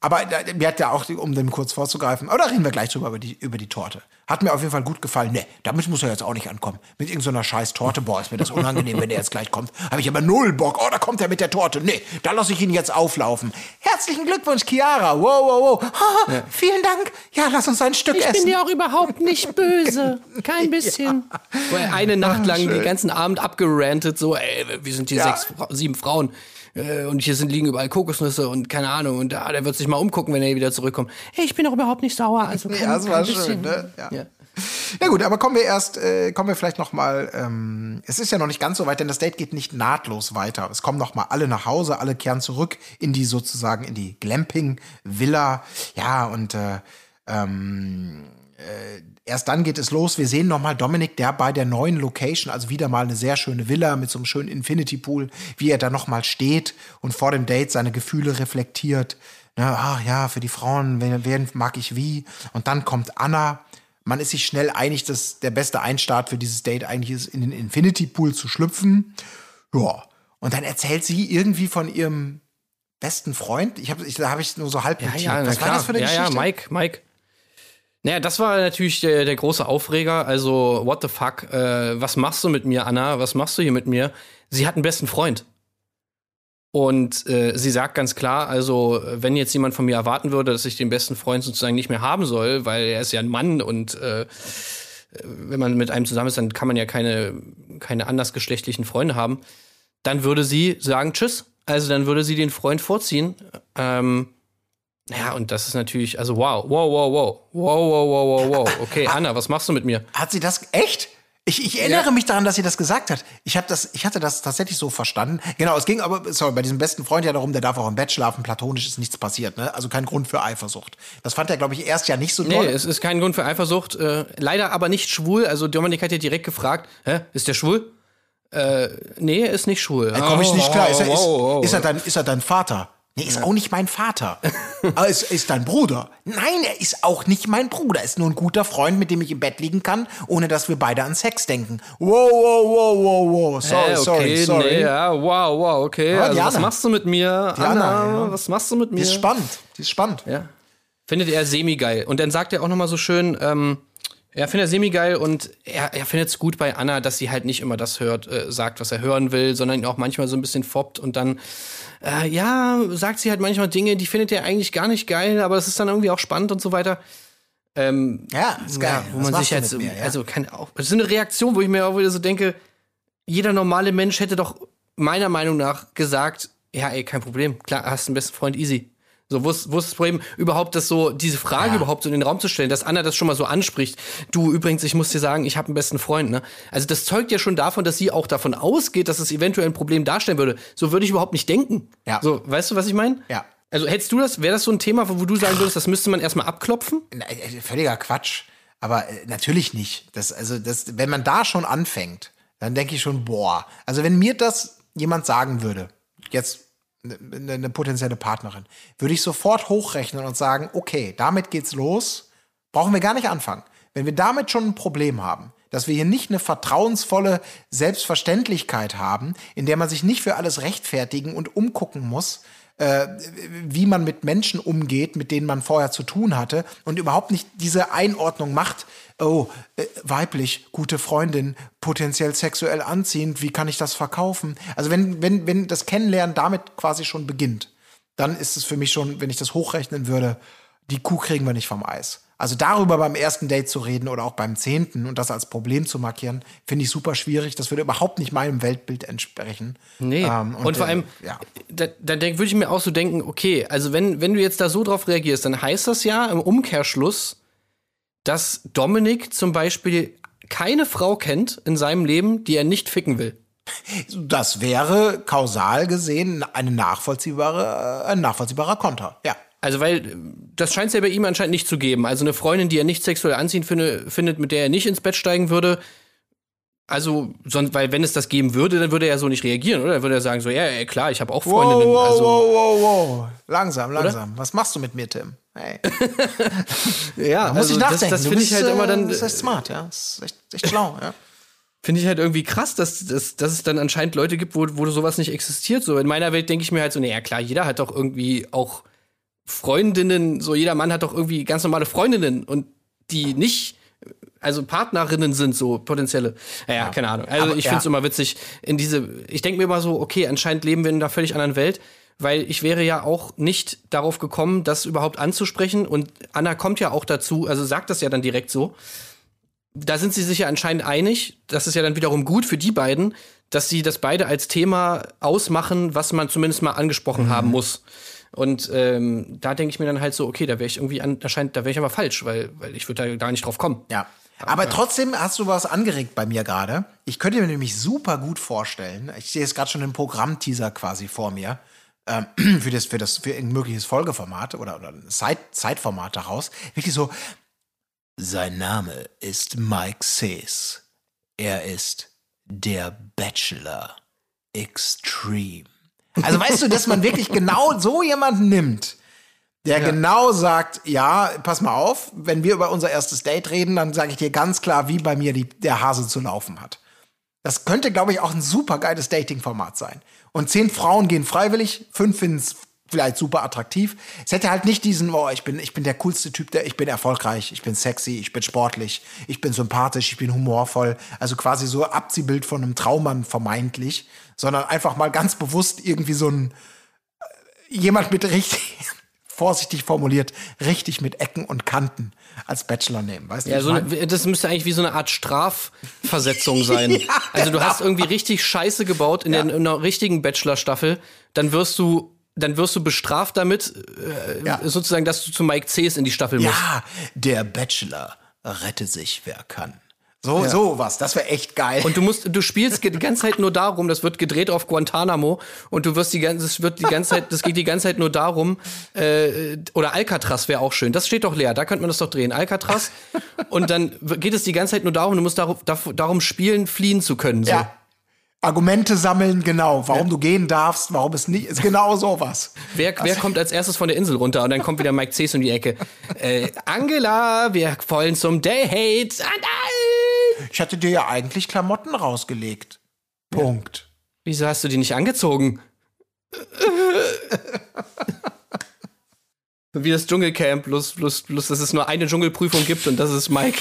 Aber äh, mir hat ja auch, um dem kurz vorzugreifen, oder reden wir gleich drüber über die, über die Torte. Hat mir auf jeden Fall gut gefallen. Ne, damit muss er jetzt auch nicht ankommen. Mit irgendeiner scheiß Torte, boah, ist mir das unangenehm, wenn der jetzt gleich kommt. Habe ich aber null Bock. Oh, da kommt er mit der Torte. Nee, da lasse ich ihn jetzt auflaufen. Herzlichen Glückwunsch, Chiara. Wow, wow, wow. <laughs> Ha, Vielen Dank. Ja, lass uns ein Stück essen. auch überhaupt nicht böse. Kein <laughs> bisschen. Er eine Nacht lang den ganzen Abend abgerantet, so, ey, wir sind hier Ja. sechs, sieben Frauen. Äh, Und hier sind liegen überall Kokosnüsse und keine Ahnung. Und ah, der wird sich mal umgucken, wenn er wieder zurückkommt. Hey, ich bin doch überhaupt nicht sauer. Also kein, <laughs> Ja, das war schön, ne? Ja. Ja. Ja gut, aber kommen wir erst, äh, kommen wir vielleicht noch mal. Ähm, es ist ja noch nicht ganz so weit, denn das Date geht nicht nahtlos weiter. Es kommen noch mal alle nach Hause, alle kehren zurück in die sozusagen in die Glamping Villa. Ja und äh, ähm, äh, erst dann geht es los. Wir sehen noch mal Dominik, der bei der neuen Location, also wieder mal eine sehr schöne Villa mit so einem schönen Infinity Pool, wie er da noch mal steht und vor dem Date seine Gefühle reflektiert. Ne, ach ja, für die Frauen, wen, wen mag ich wie? Und dann kommt Anna. Man ist sich schnell einig, dass der beste Einstart für dieses Date eigentlich ist, in den Infinity Pool zu schlüpfen. Ja. Und dann erzählt sie irgendwie von ihrem besten Freund. Ich habe, ich, da habe ich nur so halb Ja, notiert. ja, Was war klar. das für eine ja, Geschichte? ja, Mike, Mike. Naja, das war natürlich der, der große Aufreger. Also, what the fuck? Äh, was machst du mit mir, Anna? Was machst du hier mit mir? Sie hat einen besten Freund. Und äh, sie sagt ganz klar, also, wenn jetzt jemand von mir erwarten würde, dass ich den besten Freund sozusagen nicht mehr haben soll, weil er ist ja ein Mann und äh, wenn man mit einem zusammen ist, dann kann man ja keine, keine andersgeschlechtlichen Freunde haben, dann würde sie sagen, tschüss. Also dann würde sie den Freund vorziehen. Ähm, ja, und das ist natürlich, also wow, wow, wow, wow, wow, wow, wow, wow, wow. Okay, Anna, was machst du mit mir? Hat sie das echt? Ich, ich erinnere mich daran, dass sie das gesagt hat. Ich, hab das, ich hatte das tatsächlich so verstanden. Genau, es ging aber, sorry, bei diesem besten Freund ja darum, der darf auch im Bett schlafen, platonisch ist nichts passiert, ne? Also kein Grund für Eifersucht. Das fand er, glaube ich, erst ja nicht so Nee, toll. es ist kein Grund für Eifersucht. Äh, leider aber nicht schwul. Also Dominik hat ja direkt gefragt, hä, ist der schwul? Äh, nee, er ist nicht schwul. Da komme ich nicht klar. Ist er, ist, Oh, ist, er dein, ist er dein Vater? Nee, ist auch nicht mein Vater. <laughs> Aber ist, ist dein Bruder? Nein, er ist auch nicht mein Bruder. Er ist nur ein guter Freund, mit dem ich im Bett liegen kann, ohne dass wir beide an Sex denken. Wow, wow, wow, wow, wow. Sorry, Äh, okay, sorry, sorry. Nee, ja, wow, wow, okay. Ja, also, was machst du mit mir? Die Anna, ja. was machst du mit mir? Die ist spannend. Die ist spannend. Ja. Findet er semi-geil. Und dann sagt er auch noch mal so schön, ähm, er findet er semi-geil und er, er findet es gut bei Anna, dass sie halt nicht immer das hört, äh, sagt, was er hören will, sondern ihn auch manchmal so ein bisschen foppt und dann, äh, ja, sagt sie halt manchmal Dinge, die findet er eigentlich gar nicht geil, aber es ist dann irgendwie auch spannend und so weiter. Ähm, Ja, ist geil. ja, wo Was man sich jetzt, mir, ja? also kann auch, das ist eine Reaktion, wo ich mir auch wieder so denke, jeder normale Mensch hätte doch meiner Meinung nach gesagt, ja, ey, kein Problem, klar, hast einen besten Freund, easy. So, wo ist, wo ist das Problem, überhaupt das so, diese Frage Ja. überhaupt so in den Raum zu stellen, dass Anna das schon mal so anspricht. Du, übrigens, ich muss dir sagen, ich habe einen besten Freund, ne? Also, das zeugt ja schon davon, dass sie auch davon ausgeht, dass es eventuell ein Problem darstellen würde. So würde ich überhaupt nicht denken. Ja. So, weißt du, was ich meine? Ja. Also, hättest du das, wäre das so ein Thema, wo du sagen würdest, das müsste man erstmal abklopfen? Na, äh, Völliger Quatsch. Aber äh, natürlich nicht. Das, also, das, wenn man da schon anfängt, dann denke ich schon, boah. Also, wenn mir das jemand sagen würde, jetzt eine, eine potenzielle Partnerin, würde ich sofort hochrechnen und sagen, okay, damit geht's los. Brauchen wir gar nicht anfangen. Wenn wir damit schon ein Problem haben, dass wir hier nicht eine vertrauensvolle Selbstverständlichkeit haben, in der man sich nicht für alles rechtfertigen und umgucken muss, äh, wie man mit Menschen umgeht, mit denen man vorher zu tun hatte und überhaupt nicht diese Einordnung macht, oh, äh, weiblich, gute Freundin, potenziell sexuell anziehend, wie kann ich das verkaufen? Also wenn, wenn, wenn das Kennenlernen damit quasi schon beginnt, dann ist es für mich schon, wenn ich das hochrechnen würde, die Kuh kriegen wir nicht vom Eis. Also darüber beim ersten Date zu reden oder auch beim zehnten und das als Problem zu markieren, finde ich super schwierig. Das würde überhaupt nicht meinem Weltbild entsprechen. Nee. Ähm, und, vor äh, allem, ja. da, da würde ich mir auch so denken, okay, also wenn, wenn du jetzt da so drauf reagierst, dann heißt das ja im Umkehrschluss, dass Dominik zum Beispiel keine Frau kennt in seinem Leben, die er nicht ficken will. Das wäre kausal gesehen eine nachvollziehbare, äh, ein nachvollziehbarer Konter. Ja. Also, weil äh, das scheint es ja bei ihm anscheinend nicht zu geben. Also eine Freundin, die er nicht sexuell anziehend finde, findet, mit der er nicht ins Bett steigen würde. Also, sonst, weil wenn es das geben würde, dann würde er so nicht reagieren, oder? Dann würde er sagen so, ja, ja klar, ich habe auch Freundinnen. Wow, wow, also, wow, wow, wow. Langsam, langsam. Was machst du mit mir, Tim? Hey. <laughs> ja, Da muss also ich das, nachdenken. das Du finde ich halt immer äh, dann, Das ist echt smart, ja. Das ist echt, echt schlau, ja. finde ich halt irgendwie krass, dass, dass, dass es dann anscheinend Leute gibt, wo, wo sowas nicht existiert. So in meiner Welt denke ich mir halt so, naja, klar, jeder hat doch irgendwie auch Freundinnen, so jeder Mann hat doch irgendwie ganz normale Freundinnen und die nicht, also Partnerinnen sind so potenzielle. Naja, keine Ahnung. Also Aber, ich ja. finde es immer witzig, in diese, ich denke mir immer so, okay, anscheinend leben wir in einer völlig anderen Welt. Weil ich wäre ja auch nicht darauf gekommen, das überhaupt anzusprechen. Und Anna kommt ja auch dazu, also sagt das ja dann direkt so da sind sie sich ja anscheinend einig. Das ist ja dann wiederum gut für die beiden, dass sie das beide als Thema ausmachen, was man zumindest mal angesprochen haben muss. Und ähm, da denke ich mir dann halt so, okay, da wäre ich irgendwie an, erscheint, da wäre ich aber falsch, weil, weil ich würde da gar nicht drauf kommen. Ja. Aber trotzdem hast du was angeregt bei mir gerade. Ich könnte mir nämlich super gut vorstellen, ich sehe jetzt gerade schon den Programmteaser quasi vor mir, ähm, <clears throat> für das, für das, für ein mögliches Folgeformat oder, oder ein Zeit, Zeitformat daraus. Wirklich so, sein Name ist Mike Sees. Er ist der Bachelor Extreme. Also weißt du, dass man wirklich genau so jemanden nimmt, der genau sagt, ja, pass mal auf, wenn wir über unser erstes Date reden, dann sage ich dir ganz klar, wie bei mir die, der Hase zu laufen hat. Das könnte, glaube ich, auch ein super geiles Dating-Format sein. Und zehn Frauen gehen freiwillig, fünf finden es vielleicht super attraktiv. Es hätte halt nicht diesen, oh, ich bin, ich bin der coolste Typ, der, ich bin erfolgreich, ich bin sexy, ich bin sportlich, ich bin sympathisch, ich bin humorvoll. Also quasi so Abziehbild von einem Traummann vermeintlich, sondern einfach mal ganz bewusst irgendwie so ein äh, jemand mit richtig <laughs> vorsichtig formuliert, richtig mit Ecken und Kanten als Bachelor nehmen. Weißt Ja, so eine, das müsste eigentlich wie so eine Art Strafversetzung <laughs> sein. Ja, also du genau. hast irgendwie richtig Scheiße gebaut in, der, in einer richtigen Bachelor-Staffel, dann wirst du dann wirst du bestraft damit, äh, Ja. sozusagen, dass du zu Mike Cs in die Staffel musst. Ja, der Bachelor rette sich, wer kann. So, so was, das wäre echt geil. Und du musst, du spielst die ganze Zeit nur darum, das wird gedreht auf Guantanamo und du wirst die ganze, es wird die ganze Zeit, das geht die ganze Zeit nur darum, äh, oder Alcatraz wäre auch schön. Das steht doch leer, da könnte man das doch drehen. Alcatraz. und dann geht es die ganze Zeit nur darum, du musst darum, darum spielen, fliehen zu können. So. ja. Argumente sammeln, genau, warum du gehen darfst, warum es nicht ist, genau sowas. Wer, wer kommt als erstes von der Insel runter? Und dann kommt wieder Mike Cs um die Ecke. Äh, Angela, wir wollen zum Date. Ah, nein! Ich hatte dir ja eigentlich Klamotten rausgelegt. Punkt. Wieso hast du die nicht angezogen? Wie das Dschungelcamp, bloß, bloß, bloß, dass es nur eine Dschungelprüfung gibt und das ist Mike.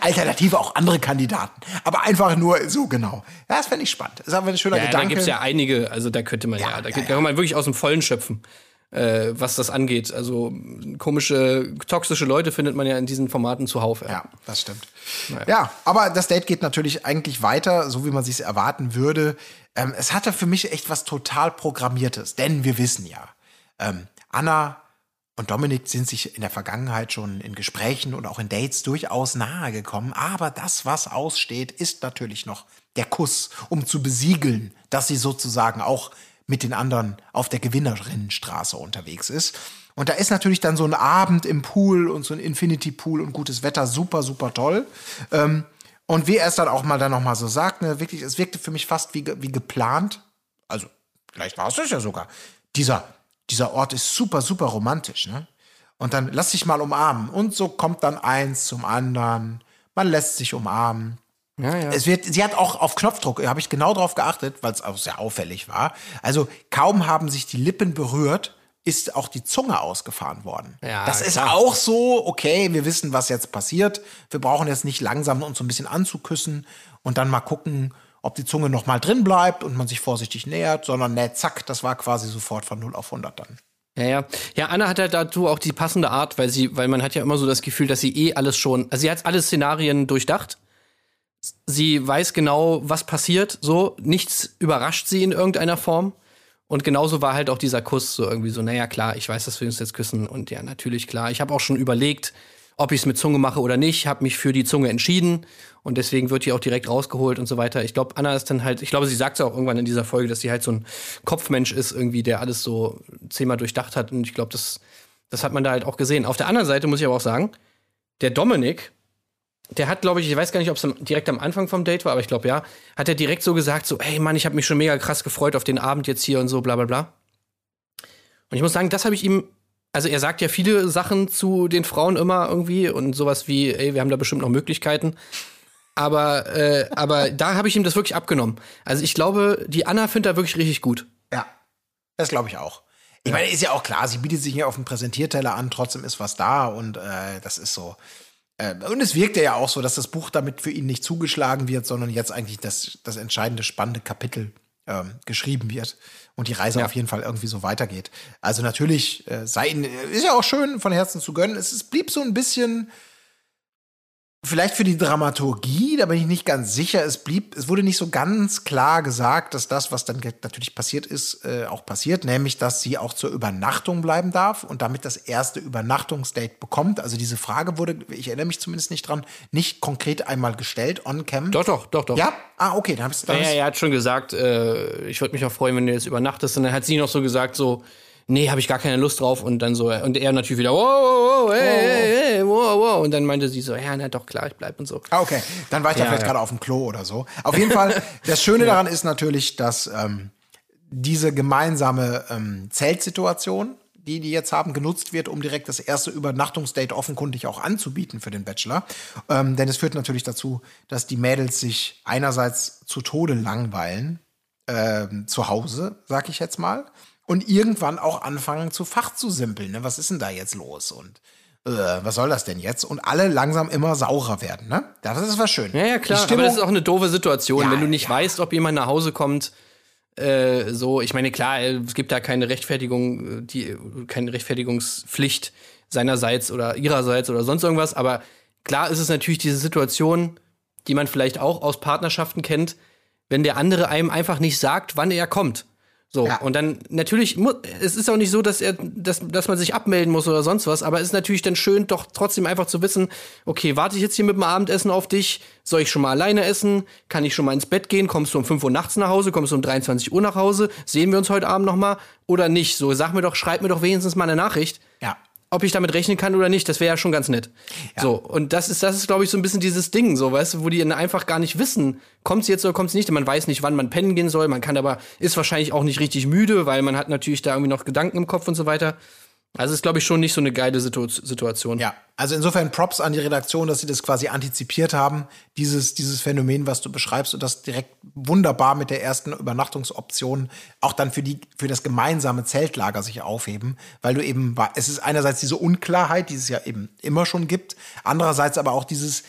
Alternative auch andere Kandidaten. Aber einfach nur so genau. Ja, das fände ich spannend. Das ist aber ein schöner Ja, da Gedanke. gibt's ja einige, also da könnte man ja, Ja, da, ja, kann man wirklich aus dem Vollen schöpfen, äh, was das angeht. Also komische, toxische Leute findet man ja in diesen Formaten zuhauf. Ja. Ja, das stimmt. Ja, aber das Date geht natürlich eigentlich weiter, so wie man sich erwarten würde. Ähm, es hatte für mich echt was total Programmiertes, denn wir wissen ja, ähm, Anna und Dominik sind sich in der Vergangenheit schon in Gesprächen und auch in Dates durchaus nahe gekommen. Aber das, was aussteht, ist natürlich noch der Kuss, um zu besiegeln, dass sie sozusagen auch mit den anderen auf der Gewinnerinnenstraße unterwegs ist. Und da ist natürlich dann so ein Abend im Pool und so ein Infinity Pool und gutes Wetter super, super toll. Ähm, und wie er es dann auch mal dann noch so sagt, ne, wirklich, es wirkte für mich fast wie, wie geplant. Also, vielleicht war es das ja sogar. Dieser, dieser Ort ist super, super romantisch, ne? Und dann lass dich mal umarmen. Und so kommt dann eins zum anderen. Man lässt sich umarmen. Ja, ja. Es wird, sie hat auch auf Knopfdruck, habe ich genau drauf geachtet, weil es auch sehr auffällig war. Also kaum haben sich die Lippen berührt, ist auch die Zunge ausgefahren worden. Ja, das ist klar. auch so, okay, wir wissen, was jetzt passiert. Wir brauchen jetzt nicht langsam uns so ein bisschen anzuküssen und dann mal gucken, ob die Zunge noch mal drin bleibt und man sich vorsichtig nähert, sondern ne, zack, das war quasi sofort von 0 auf 100 dann. Ja, ja. Ja, Anna hat halt dazu auch die passende Art, weil sie, weil man hat ja immer so das Gefühl, dass sie eh alles schon, also sie hat alle Szenarien durchdacht. Sie weiß genau, was passiert, so. Nichts überrascht sie in irgendeiner Form. Und genauso war halt auch dieser Kuss so irgendwie so, naja, klar, ich weiß, dass wir uns jetzt küssen. Und ja, natürlich, klar. Ich habe auch schon überlegt, ob ich es mit Zunge mache oder nicht, habe mich für die Zunge entschieden und deswegen wird die auch direkt rausgeholt und so weiter. Ich glaube, Anna ist dann halt, ich glaube, sie sagt es auch irgendwann in dieser Folge, dass sie halt so ein Kopfmensch ist, irgendwie, der alles so zehnmal durchdacht hat und ich glaube, das, das hat man da halt auch gesehen. Auf der anderen Seite muss ich aber auch sagen, der Dominik, der hat, glaube ich, ich weiß gar nicht, ob es direkt am Anfang vom Date war, aber ich glaube ja, hat er direkt so gesagt, so, ey Mann, ich habe mich schon mega krass gefreut auf den Abend jetzt hier und so, bla bla bla. Und ich muss sagen, das habe ich ihm, also er sagt ja viele Sachen zu den Frauen immer irgendwie und sowas wie, ey, wir haben da bestimmt noch Möglichkeiten. Aber, äh, aber <laughs> da habe ich ihm das wirklich abgenommen. Also ich glaube, die Anna findet er wirklich richtig gut. Ja, das glaube ich auch. Ich meine, ist ja auch klar, sie bietet sich hier auf dem Präsentierteller an, trotzdem ist was da und äh, das ist so. Äh, und es wirkt ja auch so, dass das Buch damit für ihn nicht zugeschlagen wird, sondern jetzt eigentlich das, das entscheidende, spannende Kapitel ähm, geschrieben wird und die Reise Ja. auf jeden Fall irgendwie so weitergeht. Also natürlich äh, sei ihn, ist ja auch schön von Herzen zu gönnen. Es, es blieb so ein bisschen, vielleicht für die Dramaturgie, da bin ich nicht ganz sicher. Es blieb, es wurde nicht so ganz klar gesagt, dass das, was dann natürlich passiert ist, äh, auch passiert, nämlich, dass sie auch zur Übernachtung bleiben darf und damit das erste Übernachtungsdate bekommt. Also diese Frage wurde, ich erinnere mich zumindest nicht dran, nicht konkret einmal gestellt on cam. Doch, doch, doch, doch. Ja? Ah, okay, dann habe ich Ja, ja, er hat schon gesagt, äh, ich würde mich auch freuen, wenn du jetzt übernachtest. Und dann hat sie noch so gesagt, so, nee, habe ich gar keine Lust drauf. Und dann so, und er natürlich wieder, wow, wow, wow, hey, hey, wow, wow. Und dann meinte sie so, ja, na doch, klar, ich bleib und so. Ah, okay. Dann war ich da Ja, vielleicht ja. gerade auf dem Klo oder so. Auf jeden Fall, <laughs> das Schöne daran ist natürlich, dass ähm, diese gemeinsame ähm, Zeltsituation, die die jetzt haben, genutzt wird, um direkt das erste Übernachtungsdate offenkundig auch anzubieten für den Bachelor. Ähm, denn es führt natürlich dazu, dass die Mädels sich einerseits zu Tode langweilen, ähm, zu Hause, sag ich jetzt mal, und irgendwann auch anfangen zu Fach zu simpeln. Ne? Was ist denn da jetzt los? Und äh, was soll das denn jetzt? Und alle langsam immer saurer werden, ne? Das ist was schön. Ja, ja, klar. Die Aber Stimmung, das ist auch eine doofe Situation, Ja, wenn du nicht ja. weißt, ob jemand nach Hause kommt. Äh, so, ich meine, klar, äh, es gibt da keine Rechtfertigung, äh, die, keine Rechtfertigungspflicht seinerseits oder ihrerseits oder sonst irgendwas. Aber klar ist es natürlich diese Situation, die man vielleicht auch aus Partnerschaften kennt, wenn der andere einem einfach nicht sagt, wann er kommt. So, Ja. und dann natürlich, es ist auch nicht so, dass, er, dass, dass man sich abmelden muss oder sonst was, aber es ist natürlich dann schön, doch trotzdem einfach zu wissen, okay, warte ich jetzt hier mit dem Abendessen auf dich? Soll ich schon mal alleine essen? Kann ich schon mal ins Bett gehen? Kommst du um 5 Uhr nachts nach Hause? Kommst du um 23 Uhr nach Hause? Sehen wir uns heute Abend noch mal? Oder nicht? So, sag mir doch, schreib mir doch wenigstens mal eine Nachricht ja. Ob ich damit rechnen kann oder nicht, das wäre ja schon ganz nett. So, und das ist, das ist, glaube ich, so ein bisschen dieses Ding, so, weißt du, wo die einfach gar nicht wissen, kommt sie jetzt oder kommt sie nicht. Man weiß nicht, wann man pennen gehen soll, man kann aber, ist wahrscheinlich auch nicht richtig müde, weil man hat natürlich da irgendwie noch Gedanken im Kopf und so weiter. Also ist, glaube ich, schon nicht so eine geile Situ Situation. Ja, also insofern Props an die Redaktion, dass sie das quasi antizipiert haben, dieses, dieses Phänomen, was du beschreibst und das direkt wunderbar mit der ersten Übernachtungsoption auch dann für die, für das gemeinsame Zeltlager sich aufheben, weil du eben, es ist einerseits diese Unklarheit, die es ja eben immer schon gibt, andererseits aber auch dieses,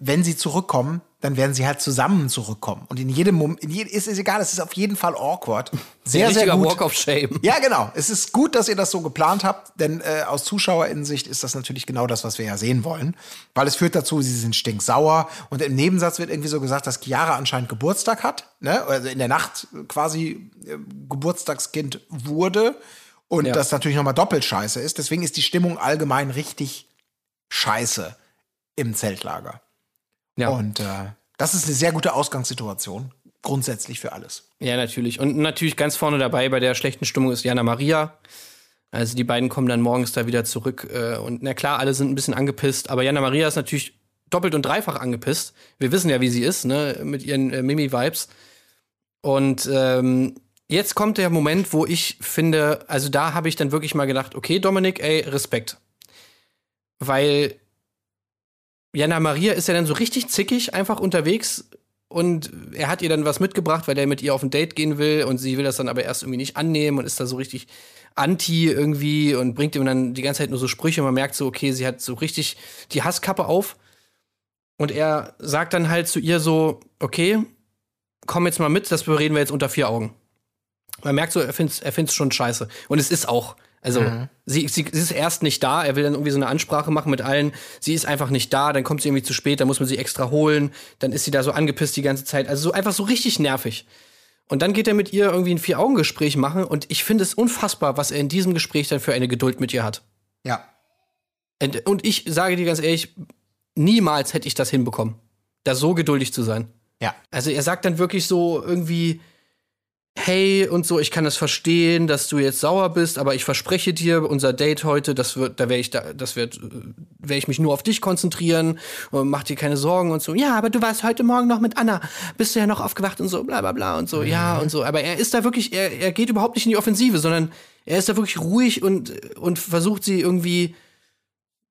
wenn sie zurückkommen, dann werden sie halt zusammen zurückkommen. Und in jedem Moment, in je, ist es egal, es ist auf jeden Fall awkward. <laughs> Sehr, sehr gut. Walk of Shame. Ja, genau. Es ist gut, dass ihr das so geplant habt, denn äh, aus Zuschauerinnensicht ist das natürlich genau das, was wir ja sehen wollen. Weil es führt dazu, sie sind stinksauer. Und im Nebensatz wird irgendwie so gesagt, dass Chiara anscheinend Geburtstag hat. Ne? Also in der Nacht quasi äh, Geburtstagskind wurde. Und Ja. das natürlich nochmal doppelt scheiße ist. Deswegen ist die Stimmung allgemein richtig scheiße im Zeltlager. Ja. Und äh, das ist eine sehr gute Ausgangssituation. Grundsätzlich für alles. Ja, natürlich. Und natürlich ganz vorne dabei bei der schlechten Stimmung ist Jana Maria. Also die beiden kommen dann morgens da wieder zurück. Äh, und na klar, alle sind ein bisschen angepisst. Aber Jana Maria ist natürlich doppelt und dreifach angepisst. Wir wissen ja, wie sie ist, ne, mit ihren äh, Mimi-Vibes. Und ähm, jetzt kommt der Moment, wo ich finde, also da habe ich dann wirklich mal gedacht, okay, Dominik, ey, Respekt. Weil Jana Maria ist ja dann so richtig zickig einfach unterwegs und er hat ihr dann was mitgebracht, weil er mit ihr auf ein Date gehen will und sie will das dann aber erst irgendwie nicht annehmen und ist da so richtig anti irgendwie und bringt ihm dann die ganze Zeit nur so Sprüche und man merkt so, okay, sie hat so richtig die Hasskappe auf und er sagt dann halt zu ihr so, okay, komm jetzt mal mit, das bereden wir jetzt unter vier Augen. Man merkt so, er findet find's schon scheiße. Und es ist auch. Also, sie, sie, sie ist erst nicht da, er will dann irgendwie so eine Ansprache machen mit allen. Sie ist einfach nicht da, dann kommt sie irgendwie zu spät, dann muss man sie extra holen, dann ist sie da so angepisst die ganze Zeit. Also so einfach so richtig nervig. Und dann geht er mit ihr irgendwie ein Vier-Augen-Gespräch machen und ich finde es unfassbar, was er in diesem Gespräch dann für eine Geduld mit ihr hat. Ja. Und- Und ich sage dir ganz ehrlich, niemals hätte ich das hinbekommen, da so geduldig zu sein. Ja. Also er sagt dann wirklich so irgendwie, hey und so, ich kann das verstehen, dass du jetzt sauer bist, aber ich verspreche dir, unser Date heute, das wird, da werde ich da, das wird, werde ich mich nur auf dich konzentrieren und mach dir keine Sorgen und so. Ja, aber du warst heute Morgen noch mit Anna, bist du ja noch aufgewacht und so, bla bla bla und so, ja und so. Aber er ist da wirklich, er, er geht überhaupt nicht in die Offensive, sondern er ist da wirklich ruhig und und versucht sie irgendwie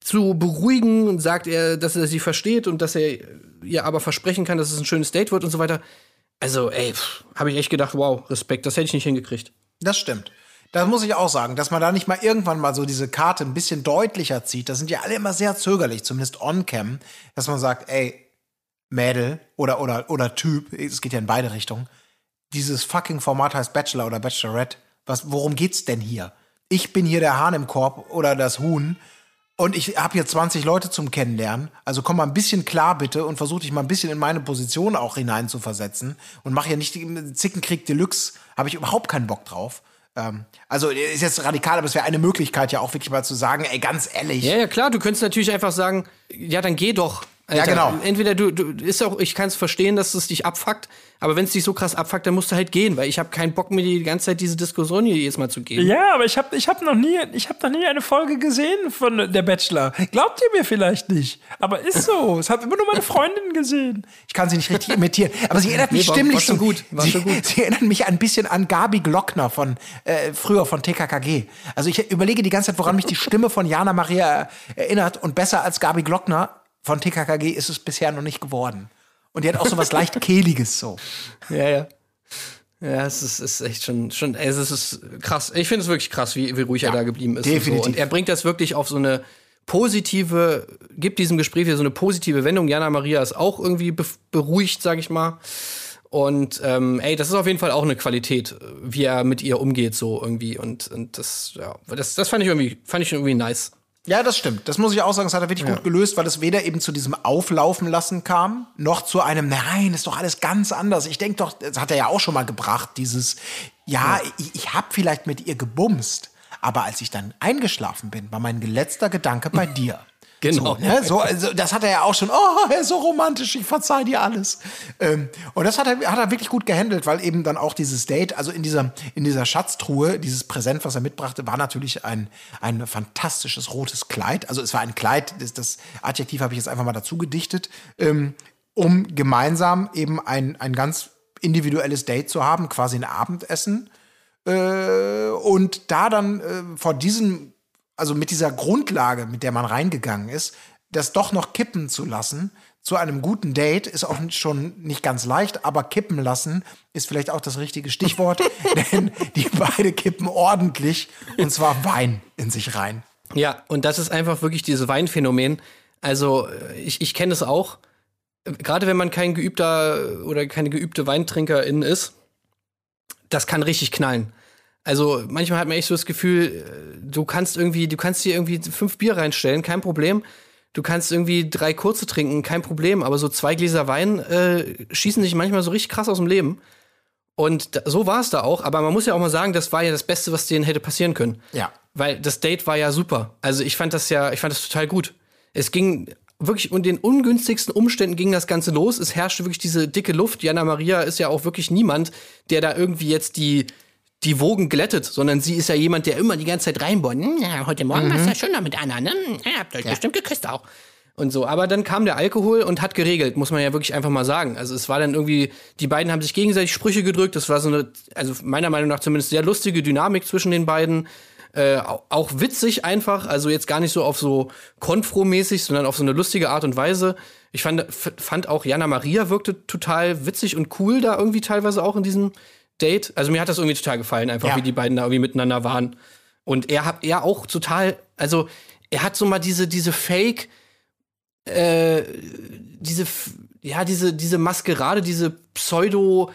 zu beruhigen und sagt er, dass er sie versteht und dass er ihr aber versprechen kann, dass es ein schönes Date wird und so weiter. Also, ey, habe ich echt gedacht, wow, Respekt, das hätte ich nicht hingekriegt. Das stimmt. Da muss ich auch sagen, dass man da nicht mal irgendwann mal so diese Karte ein bisschen deutlicher zieht. Da sind ja alle immer sehr zögerlich, zumindest on-cam, dass man sagt, ey, Mädel oder, oder, oder Typ, es geht ja in beide Richtungen, dieses fucking Format heißt Bachelor oder Bachelorette. Was, worum geht's denn hier? Ich bin hier der Hahn im Korb oder das Huhn und ich habe hier 20 Leute zum Kennenlernen. Also komm mal ein bisschen klar bitte und versuch dich mal ein bisschen in meine Position auch hinein zu versetzen und mach hier nicht Zickenkrieg Deluxe. Habe ich überhaupt keinen Bock drauf. Ähm, also ist jetzt radikal, aber es wäre eine Möglichkeit ja auch wirklich mal zu sagen, ey, ganz ehrlich. Ja, ja, klar, du könntest natürlich einfach sagen, ja, dann geh doch. Alter. genau. Entweder du, du ist auch, ich kann es verstehen, dass es dich abfuckt, aber wenn es dich so krass abfuckt, dann musst du halt gehen, weil ich habe keinen Bock mir die ganze Zeit diese Diskussion hier jedes Mal zu geben. Ja, aber ich habe ich hab noch, nie- ich hab noch nie eine Folge gesehen von Der Bachelor. Glaubt ihr mir vielleicht nicht? Aber ist so. Es hat immer nur meine Freundin gesehen. Ich kann sie nicht richtig imitieren. Aber sie erinnert mich Nee, stimmlich war schon so- gut, war sie, schon gut. Sie erinnern mich ein bisschen an Gabi Glockner von äh, früher von TKKG. Also ich überlege die ganze Zeit, woran mich die Stimme von Jana Maria erinnert. Und besser als Gabi Glockner von TKKG ist es bisher noch nicht geworden. Und die hat auch so was leicht Kehliges so. Ja, ja. Ja, es ist, ist echt schon, schon es ist krass. Ich finde es wirklich krass, wie, wie ruhig er da geblieben ist. Und, definitiv. so. und er bringt das wirklich auf so eine positive, gibt diesem Gespräch wieder so eine positive Wendung. Jana Maria ist auch irgendwie be beruhigt, sag ich mal. Und ähm, ey, das ist auf jeden Fall auch eine Qualität, wie er mit ihr umgeht, so irgendwie. Und, und das, ja, das, das fand ich irgendwie, fand ich irgendwie nice. Ja, das stimmt. Das muss ich auch sagen, das hat er wirklich gut gelöst, weil es weder eben zu diesem Auflaufen lassen kam, noch zu einem, nein, ist doch alles ganz anders. Ich denke doch, das hat er ja auch schon mal gebracht, dieses, ja, ich, ich habe vielleicht mit ihr gebumst, aber als ich dann eingeschlafen bin, war mein letzter Gedanke bei <laughs> dir. Genau. So, ne? so, also, das hat er ja auch schon, oh, er ist so romantisch, ich verzeih dir alles. Ähm, und das hat er, hat er wirklich gut gehandelt, weil eben dann auch dieses Date, also in dieser, in dieser Schatztruhe, dieses Präsent, was er mitbrachte, war natürlich ein, ein fantastisches rotes Kleid. Also es war ein Kleid, das, das Adjektiv habe ich jetzt einfach mal dazu gedichtet, ähm, um gemeinsam eben ein, ein ganz individuelles Date zu haben, quasi ein Abendessen. Äh, und da dann äh, vor diesem also mit dieser Grundlage, mit der man reingegangen ist, das doch noch kippen zu lassen zu einem guten Date ist auch schon nicht ganz leicht, aber kippen lassen ist vielleicht auch das richtige Stichwort, <laughs> denn die beide kippen ordentlich und zwar Wein in sich rein. Ja, und das ist einfach wirklich dieses Weinphänomen. Also, äh, ich, ich kenne es auch. Gerade wenn man kein geübter oder keine geübte Weintrinkerin ist, das kann richtig knallen. Also, manchmal hat man echt so das Gefühl, äh, du kannst irgendwie, du kannst dir irgendwie fünf Bier reinstellen, kein Problem. Du kannst irgendwie drei kurze trinken, kein Problem. Aber so zwei Gläser Wein äh, schießen dich manchmal so richtig krass aus dem Leben. Und da, so war es da auch. Aber man muss ja auch mal sagen, das war ja das Beste, was denen hätte passieren können. Ja. Weil das Date war ja super. Also ich fand das ja, ich fand das total gut. Es ging wirklich unter den ungünstigsten Umständen ging das Ganze los. Es herrschte wirklich diese dicke Luft. Jana Maria ist ja auch wirklich niemand, der da irgendwie jetzt die die Wogen glättet, sondern sie ist ja jemand, der immer die ganze Zeit reinbohrt. Hm, Ja, heute Morgen warst du ja schon noch mit Anna, ne? Ja, habt euch bestimmt geküsst auch. Und so, aber dann kam der Alkohol und hat geregelt, muss man ja wirklich einfach mal sagen. Also es war dann irgendwie, die beiden haben sich gegenseitig Sprüche gedrückt. Das war so eine, also meiner Meinung nach zumindest sehr lustige Dynamik zwischen den beiden. Äh, au- auch witzig einfach, also jetzt gar nicht so auf so konfromäßig, sondern auf so eine lustige Art und Weise. Ich fand, fand auch Jana Maria wirkte total witzig und cool da irgendwie teilweise auch in diesem Date. Also mir hat das irgendwie total gefallen, einfach Ja. wie die beiden da irgendwie miteinander waren. Und er hat er auch total, also er hat so mal diese, diese Fake, äh, diese, ja, diese, diese Maskerade, diese pseudo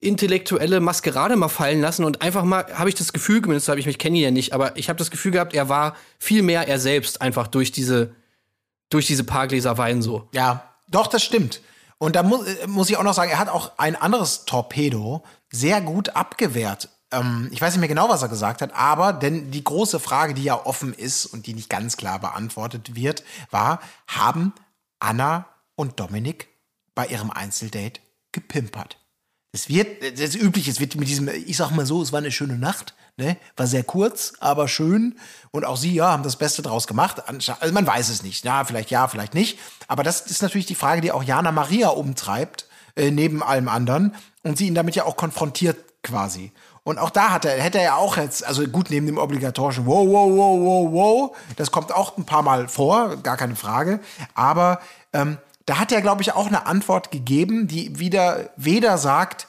intellektuelle Maskerade mal fallen lassen und einfach mal, habe ich das Gefühl, zumindest habe ich mich kenne ihn ja nicht, aber ich habe das Gefühl gehabt, er war viel mehr er selbst einfach durch diese, durch diese paar Gläser Wein so. Ja, doch, das stimmt. Und da muss, äh, muss ich auch noch sagen, er hat auch ein anderes Torpedo sehr gut abgewehrt. ähm, ich weiß nicht mehr genau, was er gesagt hat, aber denn die große Frage, die ja offen ist und die nicht ganz klar beantwortet wird, war, haben Anna und Dominik bei ihrem Einzeldate gepimpert? Es wird, das ist üblich, es wird mit diesem, ich sag mal so, es war eine schöne Nacht, ne? War sehr kurz, aber schön. Und auch sie, ja, haben das Beste draus gemacht. Also man weiß es nicht. Ja, vielleicht ja, vielleicht nicht. Aber das ist natürlich die Frage, die auch Jana Maria umtreibt, äh, neben allem anderen. Und sie ihn damit ja auch konfrontiert quasi. Und auch da hat er, hätte er ja auch jetzt, also gut neben dem obligatorischen Wow, wow, wow, wow, wow, das kommt auch ein paar Mal vor, gar keine Frage. Aber ähm, da hat er, glaube ich, auch eine Antwort gegeben, die wieder weder sagt,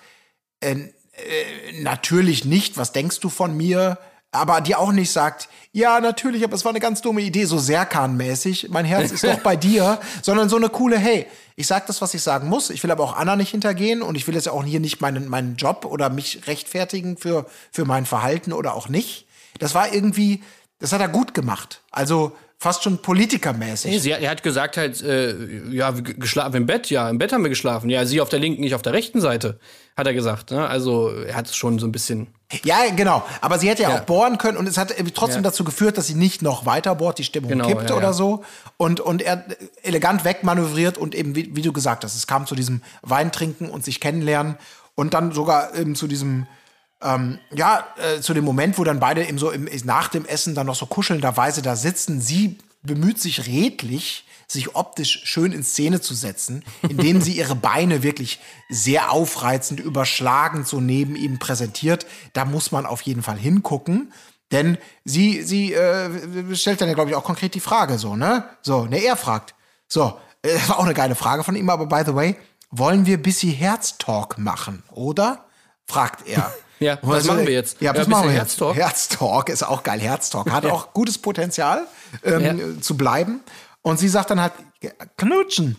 äh, äh, natürlich nicht, was denkst du von mir, aber die auch nicht sagt, ja, natürlich, aber es war eine ganz dumme Idee, so Serkan-mäßig, mein Herz ist doch bei <laughs> dir, sondern so eine coole, hey, ich sag das, was ich sagen muss, ich will aber auch Anna nicht hintergehen und ich will jetzt auch hier nicht meinen, meinen Job oder mich rechtfertigen für, für mein Verhalten oder auch nicht. Das war irgendwie, das hat er gut gemacht. Also fast schon politikermäßig. Nee, sie, er hat gesagt halt, äh, ja, ge- geschlafen im Bett, ja, im Bett haben wir geschlafen. Ja, sie auf der linken, ich auf der rechten Seite, hat er gesagt. Ne? Also er hat es schon so ein bisschen. Ja, genau. Aber sie hätte ja, Ja. auch bohren können und es hat trotzdem Ja. dazu geführt, dass sie nicht noch weiter bohrt, die Stimmung Genau, kippt ja, oder so. Und, und er elegant wegmanövriert und eben, wie, wie du gesagt hast, es kam zu diesem Weintrinken und sich kennenlernen und dann sogar eben zu diesem, ähm, ja, äh, zu dem Moment, wo dann beide eben so im, nach dem Essen dann noch so kuschelnderweise da sitzen. Sie bemüht sich redlich, sich optisch schön in Szene zu setzen, indem sie ihre Beine wirklich sehr aufreizend, überschlagend so neben ihm präsentiert. Da muss man auf jeden Fall hingucken. Denn sie, sie äh, stellt dann ja, glaube ich, auch konkret die Frage so, ne? So, ne, er fragt. So, äh, das <laughs> war auch eine geile Frage von ihm, aber by the way, wollen wir Bissy Herztalk machen, oder? Fragt er. Ja, Und <laughs> was machen wir jetzt? Ja, Ja, was machen wir jetzt? Herztalk. Herztalk ist auch geil. Herztalk hat <laughs> auch gutes Potenzial ähm, zu bleiben. Und sie sagt dann halt, knutschen.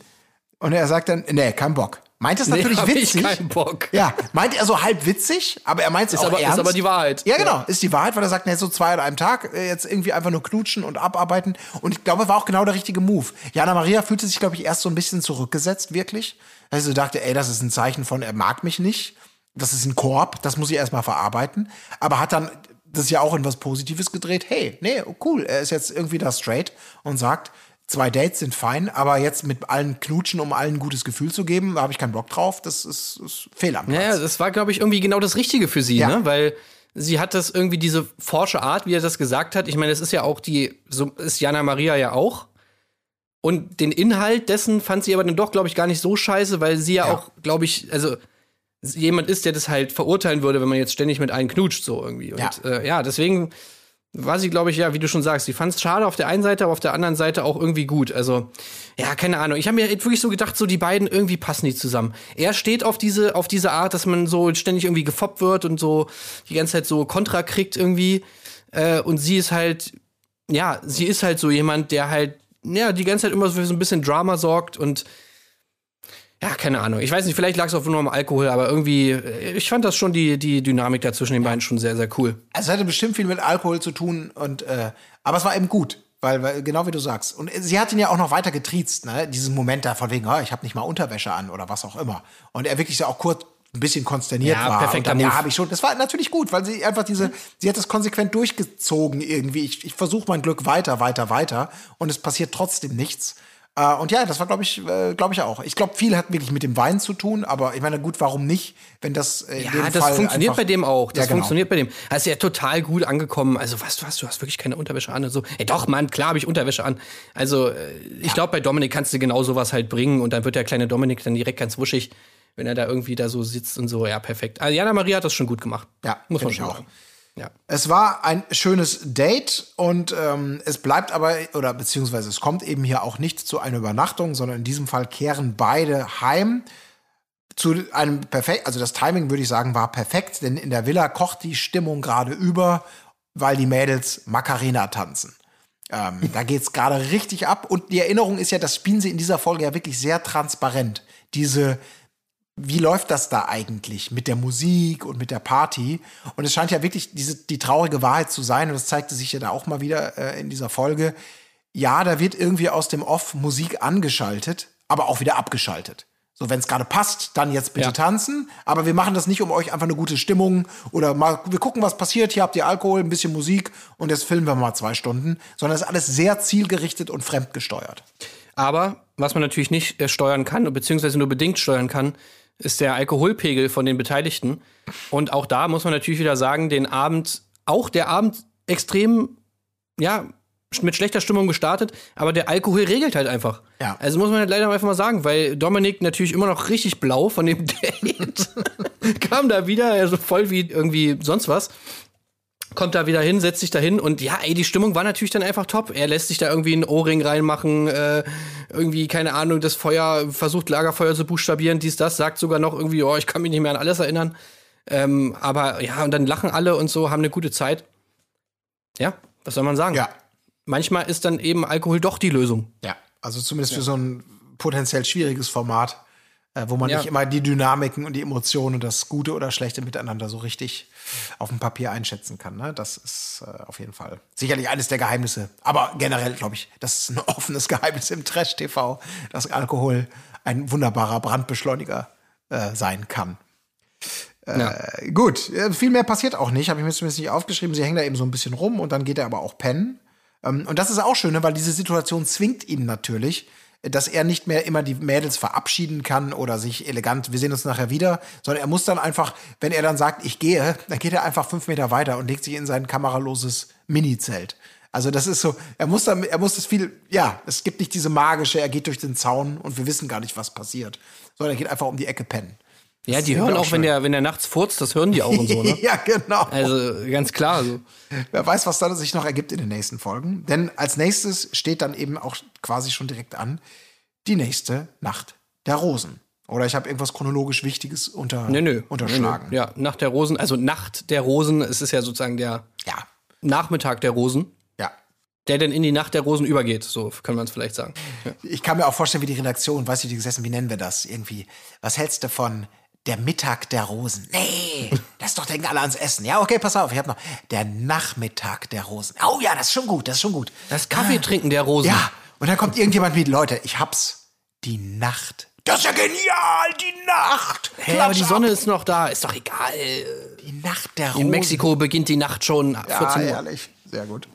Und er sagt dann, nee, kein Bock. Meint es Nee, natürlich ich witzig. keinen Bock. Ja, meint er so halb witzig, aber er meint es auch aber- ist ernst. aber die Wahrheit. Ja, genau, ist die Wahrheit, weil er sagt, nee, so zwei an einem Tag, äh, jetzt irgendwie einfach nur knutschen und abarbeiten. Und ich glaube, war auch genau der richtige Move. Jana Maria fühlte sich, glaube ich, erst so ein bisschen zurückgesetzt, wirklich. Also dachte, ey, das ist ein Zeichen von, er mag mich nicht. Das ist ein Korb, das muss ich erstmal verarbeiten. Aber hat dann das ja auch in was Positives gedreht. Hey, nee, cool, er ist jetzt irgendwie da straight und sagt, zwei Dates sind fein, aber jetzt mit allen knutschen, um allen ein gutes Gefühl zu geben, da habe ich keinen Bock drauf. Das ist, ist Fehl am Platz. Das war, glaube ich, irgendwie genau das Richtige für sie, Ja. ne? Weil sie hat das irgendwie diese forsche Art, wie er das gesagt hat. Ich meine, es ist ja auch die, so ist Jana Maria ja auch. Und den Inhalt dessen fand sie aber dann doch, glaube ich, gar nicht so scheiße, weil sie ja, Ja. auch, glaube ich, also jemand ist, der das halt verurteilen würde, wenn man jetzt ständig mit allen knutscht, so irgendwie. Und Ja. äh, ja deswegen war sie, glaube ich, ja, wie du schon sagst, sie fand es schade auf der einen Seite, aber auf der anderen Seite auch irgendwie gut. Also, ja, keine Ahnung. Ich habe mir wirklich so gedacht, so die beiden irgendwie passen die zusammen. Er steht auf diese, auf diese Art, dass man so ständig irgendwie gefoppt wird und so die ganze Zeit so Kontra kriegt irgendwie. Äh, und sie ist halt, ja, sie ist halt so jemand, der halt, ja, die ganze Zeit immer so für so ein bisschen Drama sorgt und ja, keine Ahnung. Ich weiß nicht, vielleicht lag es auch nur am Alkohol, aber irgendwie, äh, ich fand das schon die, die Dynamik da zwischen den beiden schon sehr, sehr cool. Also es hatte bestimmt viel mit Alkohol zu tun und äh, aber es war eben gut, weil, weil genau wie du sagst. Und sie hat ihn ja auch noch weiter getriezt, ne? Diesen Moment da von wegen, oh, ich habe nicht mal Unterwäsche an oder was auch immer. Und er wirklich so auch kurz ein bisschen konsterniert Ja, war. perfekter und dann, ja, habe ich schon. Das war natürlich gut, weil sie einfach diese, sie hat das konsequent durchgezogen irgendwie. Ich, ich versuche mein Glück weiter, weiter, weiter und es passiert trotzdem nichts. Äh, und ja, das war, glaube ich, äh, glaube ich auch. Ich glaube, viel hat wirklich mit dem Wein zu tun, aber ich meine, gut, warum nicht, wenn das äh, in Ja, dem das Fall funktioniert einfach- bei dem auch. Das Ja, genau. funktioniert bei dem. Ist ja total gut angekommen. Also, was du hast, du hast wirklich keine Unterwäsche an. Und so, ey, doch, Mann, klar habe ich Unterwäsche an. Also, äh, ich glaube, bei Dominik kannst du genau sowas halt bringen und dann wird der kleine Dominik dann direkt ganz wuschig, wenn er da irgendwie da so sitzt und so. Ja, perfekt. Also, Jana Maria hat das schon gut gemacht. Ja, muss man schon auch. sagen. Ja. Es war ein schönes Date und ähm, es bleibt aber, oder beziehungsweise es kommt eben hier auch nicht zu einer Übernachtung, sondern in diesem Fall kehren beide heim zu einem perfekt, also das Timing würde ich sagen war perfekt, denn in der Villa kocht die Stimmung gerade über, weil die Mädels Macarena tanzen. Ähm, da geht's gerade richtig ab und die Erinnerung ist ja, das spielen sie in dieser Folge ja wirklich sehr transparent. Diese wie läuft das da eigentlich mit der Musik und mit der Party? Und es scheint ja wirklich diese, die traurige Wahrheit zu sein, und das zeigte sich ja da auch mal wieder äh, in dieser Folge. Ja, da wird irgendwie aus dem Off Musik angeschaltet, aber auch wieder abgeschaltet. So, wenn es gerade passt, dann jetzt bitte Ja. tanzen. Aber wir machen das nicht, um euch einfach eine gute Stimmung oder mal, wir gucken, was passiert. Hier habt ihr Alkohol, ein bisschen Musik und jetzt filmen wir mal zwei Stunden. Sondern es ist alles sehr zielgerichtet und fremdgesteuert. Aber was man natürlich nicht äh, steuern kann, beziehungsweise nur bedingt steuern kann, ist der Alkoholpegel von den Beteiligten. Und auch da muss man natürlich wieder sagen, den Abend, auch der Abend extrem, ja, mit schlechter Stimmung gestartet, aber der Alkohol regelt halt einfach. Ja. Also muss man halt leider einfach mal sagen, weil Dominik natürlich immer noch richtig blau von dem <laughs> Date <laughs> kam da wieder, also voll wie irgendwie sonst was kommt da wieder hin, setzt sich da hin und ja, ey, die Stimmung war natürlich dann einfach top. Er lässt sich da irgendwie einen Ohrring reinmachen, äh, irgendwie, keine Ahnung, das Feuer, versucht Lagerfeuer zu buchstabieren, dies, das, sagt sogar noch irgendwie, oh, ich kann mich nicht mehr an alles erinnern. Ähm, aber ja, und dann lachen alle und so, haben eine gute Zeit. Ja, was soll man sagen? Ja. Manchmal ist dann eben Alkohol doch die Lösung. Ja. Also zumindest für so ein potenziell schwieriges Format, äh, wo man Ja. nicht immer die Dynamiken und die Emotionen und das Gute oder Schlechte miteinander so richtig auf dem Papier einschätzen kann. Ne? Das ist äh, auf jeden Fall sicherlich eines der Geheimnisse. Aber generell, glaube ich, das ist ein <laughs> offenes Geheimnis im Trash-TV, dass Alkohol ein wunderbarer Brandbeschleuniger äh, sein kann. Ja. Äh, gut, äh, viel mehr passiert auch nicht, habe ich mir zumindest nicht aufgeschrieben. Sie hängen da eben so ein bisschen rum und dann geht er aber auch pennen. Ähm, und das ist auch schön, ne, weil diese Situation zwingt ihn natürlich, dass er nicht mehr immer die Mädels verabschieden kann oder sich elegant, wir sehen uns nachher wieder, sondern er muss dann einfach, wenn er dann sagt, ich gehe, dann geht er einfach fünf Meter weiter und legt sich in sein kameraloses Mini-Zelt. Also das ist so, er muss dann, er muss das viel, ja, es gibt nicht diese magische, er geht durch den Zaun und wir wissen gar nicht, was passiert, sondern er geht einfach um die Ecke pennen. Ja, die hören auch, auch wenn der, wenn der nachts furzt, das hören die auch und so, ne? <laughs> ja, genau. Also ganz klar. So. Wer weiß, was da sich noch ergibt in den nächsten Folgen. Denn als nächstes steht dann eben auch quasi schon direkt an die nächste Nacht der Rosen. Oder ich habe irgendwas chronologisch Wichtiges unter, Nö, nö. unterschlagen. Nö. Ja, Nacht der Rosen, also Nacht der Rosen, es ist ja sozusagen der ja. Nachmittag der Rosen, ja. der dann in die Nacht der Rosen übergeht, so kann man es vielleicht sagen. Ja. Ich kann mir auch vorstellen, wie die Redaktion, weißt du, die gesessen, wie nennen wir das? Irgendwie, was hältst du von der Mittag der Rosen? Nee, das doch denken alle ans Essen. Ja, okay, pass auf, ich habe noch der Nachmittag der Rosen. Oh ja, das ist schon gut, das ist schon gut. Das Kaffee trinken der Rosen. Ja, und dann kommt irgendjemand mit, Leute, ich hab's. Die Nacht. Das ist ja genial, die Nacht. Hey, aber die Klatsch Sonne ab. ist noch da, ist doch egal. Die Nacht der Rosen. In Mexiko beginnt die Nacht schon ab Ja, 14 Uhr. ehrlich. Sehr gut.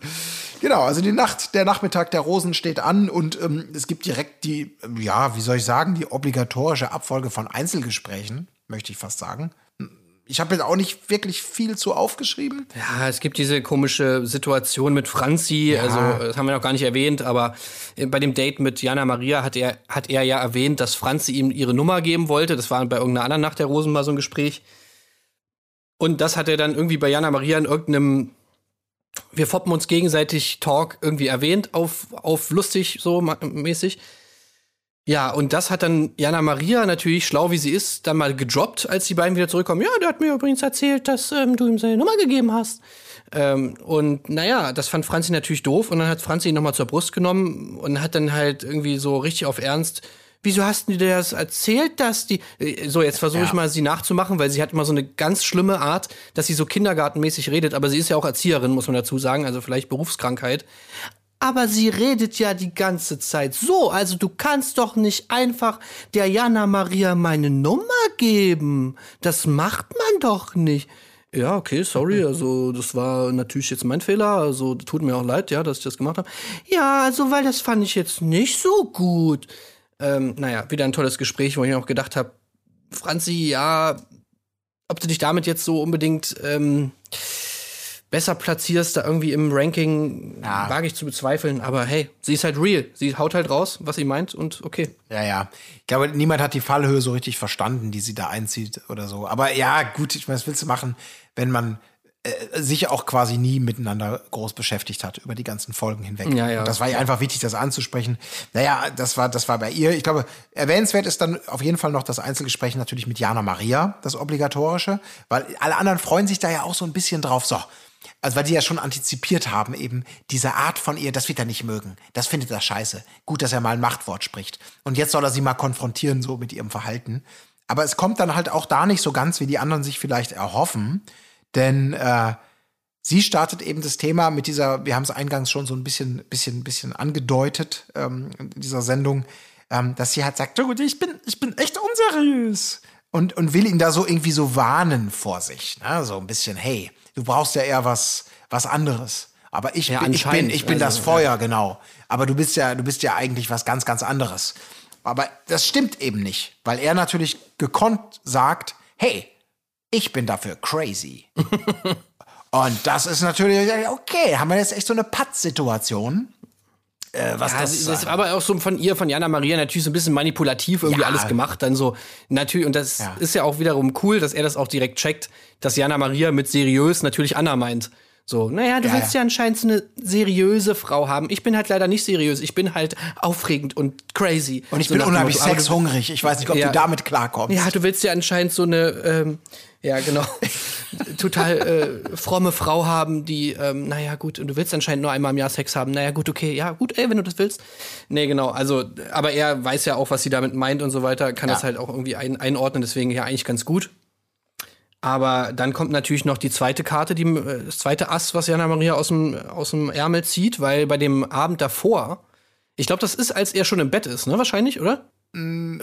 Genau, also die Nacht, der Nachmittag der Rosen steht an und ähm, es gibt direkt die, ja, wie soll ich sagen, die obligatorische Abfolge von Einzelgesprächen, möchte ich fast sagen. Ich habe jetzt auch nicht wirklich viel zu aufgeschrieben. Ja, es gibt diese komische Situation mit Franzi, also das haben wir noch gar nicht erwähnt, aber äh, bei dem Date mit Jana Maria hat er, hat er ja erwähnt, dass Franzi ihm ihre Nummer geben wollte. Das war bei irgendeiner anderen Nacht der Rosen mal so ein Gespräch. Und das hat er dann irgendwie bei Jana Maria in irgendeinem Wir foppen uns gegenseitig Talk irgendwie erwähnt, auf, auf lustig so mäßig. Ja, und das hat dann Jana Maria natürlich, schlau wie sie ist, dann mal gedroppt, als die beiden wieder zurückkommen. Ja, der hat mir übrigens erzählt, dass ähm, du ihm seine Nummer gegeben hast. Ähm, und naja, das fand Franzi natürlich doof. Und dann hat Franzi ihn nochmal zur Brust genommen und hat dann halt irgendwie so richtig auf Ernst. Wieso hast du dir das erzählt, dass die. Äh, So, jetzt versuche ich Ja. mal, sie nachzumachen, weil sie hat immer so eine ganz schlimme Art, dass sie so kindergartenmäßig redet. Aber sie ist ja auch Erzieherin, muss man dazu sagen. Also vielleicht Berufskrankheit. Aber sie redet ja die ganze Zeit so. Also du kannst doch nicht einfach der Jana Maria meine Nummer geben. Das macht man doch nicht. Ja, okay, sorry. Also das war natürlich jetzt mein Fehler. Also tut mir auch leid, ja, dass ich das gemacht habe. Ja, also weil das fand ich jetzt nicht so gut. Ähm, naja, wieder ein tolles Gespräch, wo ich auch gedacht habe, Franzi, ja, ob du dich damit jetzt so unbedingt ähm, besser platzierst, da irgendwie im Ranking, Ja. wage ich zu bezweifeln. Aber hey, sie ist halt real. Sie haut halt raus, was sie meint und okay. Ja, ja. Ich glaube, niemand hat die Fallhöhe so richtig verstanden, die sie da einzieht oder so. Aber ja, gut, ich meine, was willst du machen, wenn man äh, sich auch quasi nie miteinander groß beschäftigt hat über die ganzen Folgen hinweg. Ja, ja. Und das war ihr einfach wichtig, das anzusprechen. Naja, das war, das war bei ihr. Ich glaube, erwähnenswert ist dann auf jeden Fall noch das Einzelgespräch natürlich mit Jana Maria, das obligatorische, weil alle anderen freuen sich da ja auch so ein bisschen drauf. So. Also weil die ja schon antizipiert haben, eben diese Art von ihr, das wird er nicht mögen. Das findet er scheiße. Gut, dass er mal ein Machtwort spricht. Und jetzt soll er sie mal konfrontieren, so mit ihrem Verhalten. Aber es kommt dann halt auch da nicht so ganz, wie die anderen sich vielleicht erhoffen. Denn äh, sie startet eben das Thema mit dieser, wir haben es eingangs schon so ein bisschen, bisschen, bisschen angedeutet ähm, in dieser Sendung, ähm, dass sie halt sagt, ich bin, ich bin echt unseriös. Und, und will ihn da so irgendwie so warnen vor sich. Ne? So ein bisschen, hey, du brauchst ja eher was, was anderes. Aber ich, Ja, bin, ich bin, ich bin Also, das Feuer, genau. Aber du bist ja, du bist ja eigentlich was ganz, ganz anderes. Aber das stimmt eben nicht, weil er natürlich gekonnt sagt, hey, ich bin dafür crazy. <laughs> Und das ist natürlich, okay, haben wir jetzt echt so eine Pattsituation. Äh, was Ja, das, das, das war aber auch so von ihr, von Jana Maria, natürlich so ein bisschen manipulativ irgendwie Ja. alles gemacht. Dann so, natürlich, und das Ja. ist ja auch wiederum cool, dass er das auch direkt checkt, dass Jana Maria mit seriös natürlich Anna meint. So, naja, du Ja, willst ja. ja anscheinend so eine seriöse Frau haben. Ich bin halt leider nicht seriös. Ich bin halt aufregend und crazy. und ich so bin unheimlich sexhungrig. Ich weiß nicht, ob du damit klarkommst. Ja, du willst ja anscheinend so eine, ähm, ja genau, <laughs> total äh, fromme Frau haben, die, ähm, naja gut, und du willst anscheinend nur einmal im Jahr Sex haben. Naja gut, okay, ja gut, ey, wenn du das willst. Nee, genau, also, aber er weiß ja auch, was sie damit meint und so weiter, kann Ja. das halt auch irgendwie ein, einordnen, deswegen ja eigentlich ganz gut. Aber dann kommt natürlich noch die zweite Karte, die, äh, das zweite Ass, was Jana Maria aus dem, aus dem Ärmel zieht, weil bei dem Abend davor, ich glaube, das ist, als er schon im Bett ist, ne, wahrscheinlich, oder?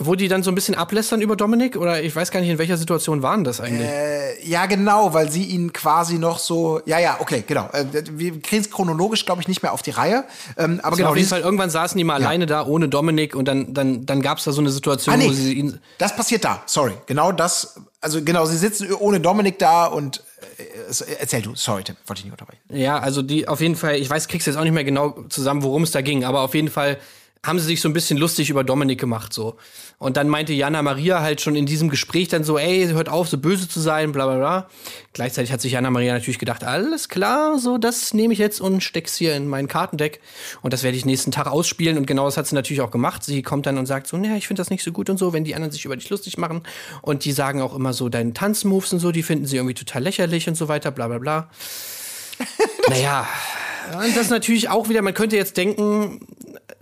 Wo die dann so ein bisschen ablästern über Dominik? Oder ich weiß gar nicht, in welcher Situation waren das eigentlich? Ja, genau, weil sie ihn quasi noch so. Ja, ja, okay, genau. Äh, Wir kriegen es chronologisch, glaube ich, nicht mehr auf die Reihe. Ähm, aber genau, genau, auf jeden Fall, irgendwann saßen die mal alleine da, ohne Dominik. Und dann, dann, dann gab es da so eine Situation, Ah, nee, wo sie ihn. das passiert da. Sorry, genau das. Also genau, sie sitzen ohne Dominik da und äh, es- erzähl du. Sorry, Tim, wollte ich nicht unterbrechen. Ja, also die auf jeden Fall, ich weiß, krieg's jetzt auch nicht mehr genau zusammen, worum es da ging, aber auf jeden Fall haben sie sich so ein bisschen lustig über Dominik gemacht so. Und dann meinte Jana Maria halt schon in diesem Gespräch dann so, ey, hört auf, so böse zu sein, bla bla bla. Gleichzeitig hat sich Jana Maria natürlich gedacht, alles klar, so das nehme ich jetzt und steck's hier in mein Kartendeck und das werde ich nächsten Tag ausspielen und genau das hat sie natürlich auch gemacht. Sie kommt dann und sagt so, naja, ich finde das nicht so gut und so, wenn die anderen sich über dich lustig machen und die sagen auch immer so deine Tanzmoves und so, die finden sie irgendwie total lächerlich und so weiter, bla bla bla. <laughs> naja, und das natürlich auch wieder, man könnte jetzt denken,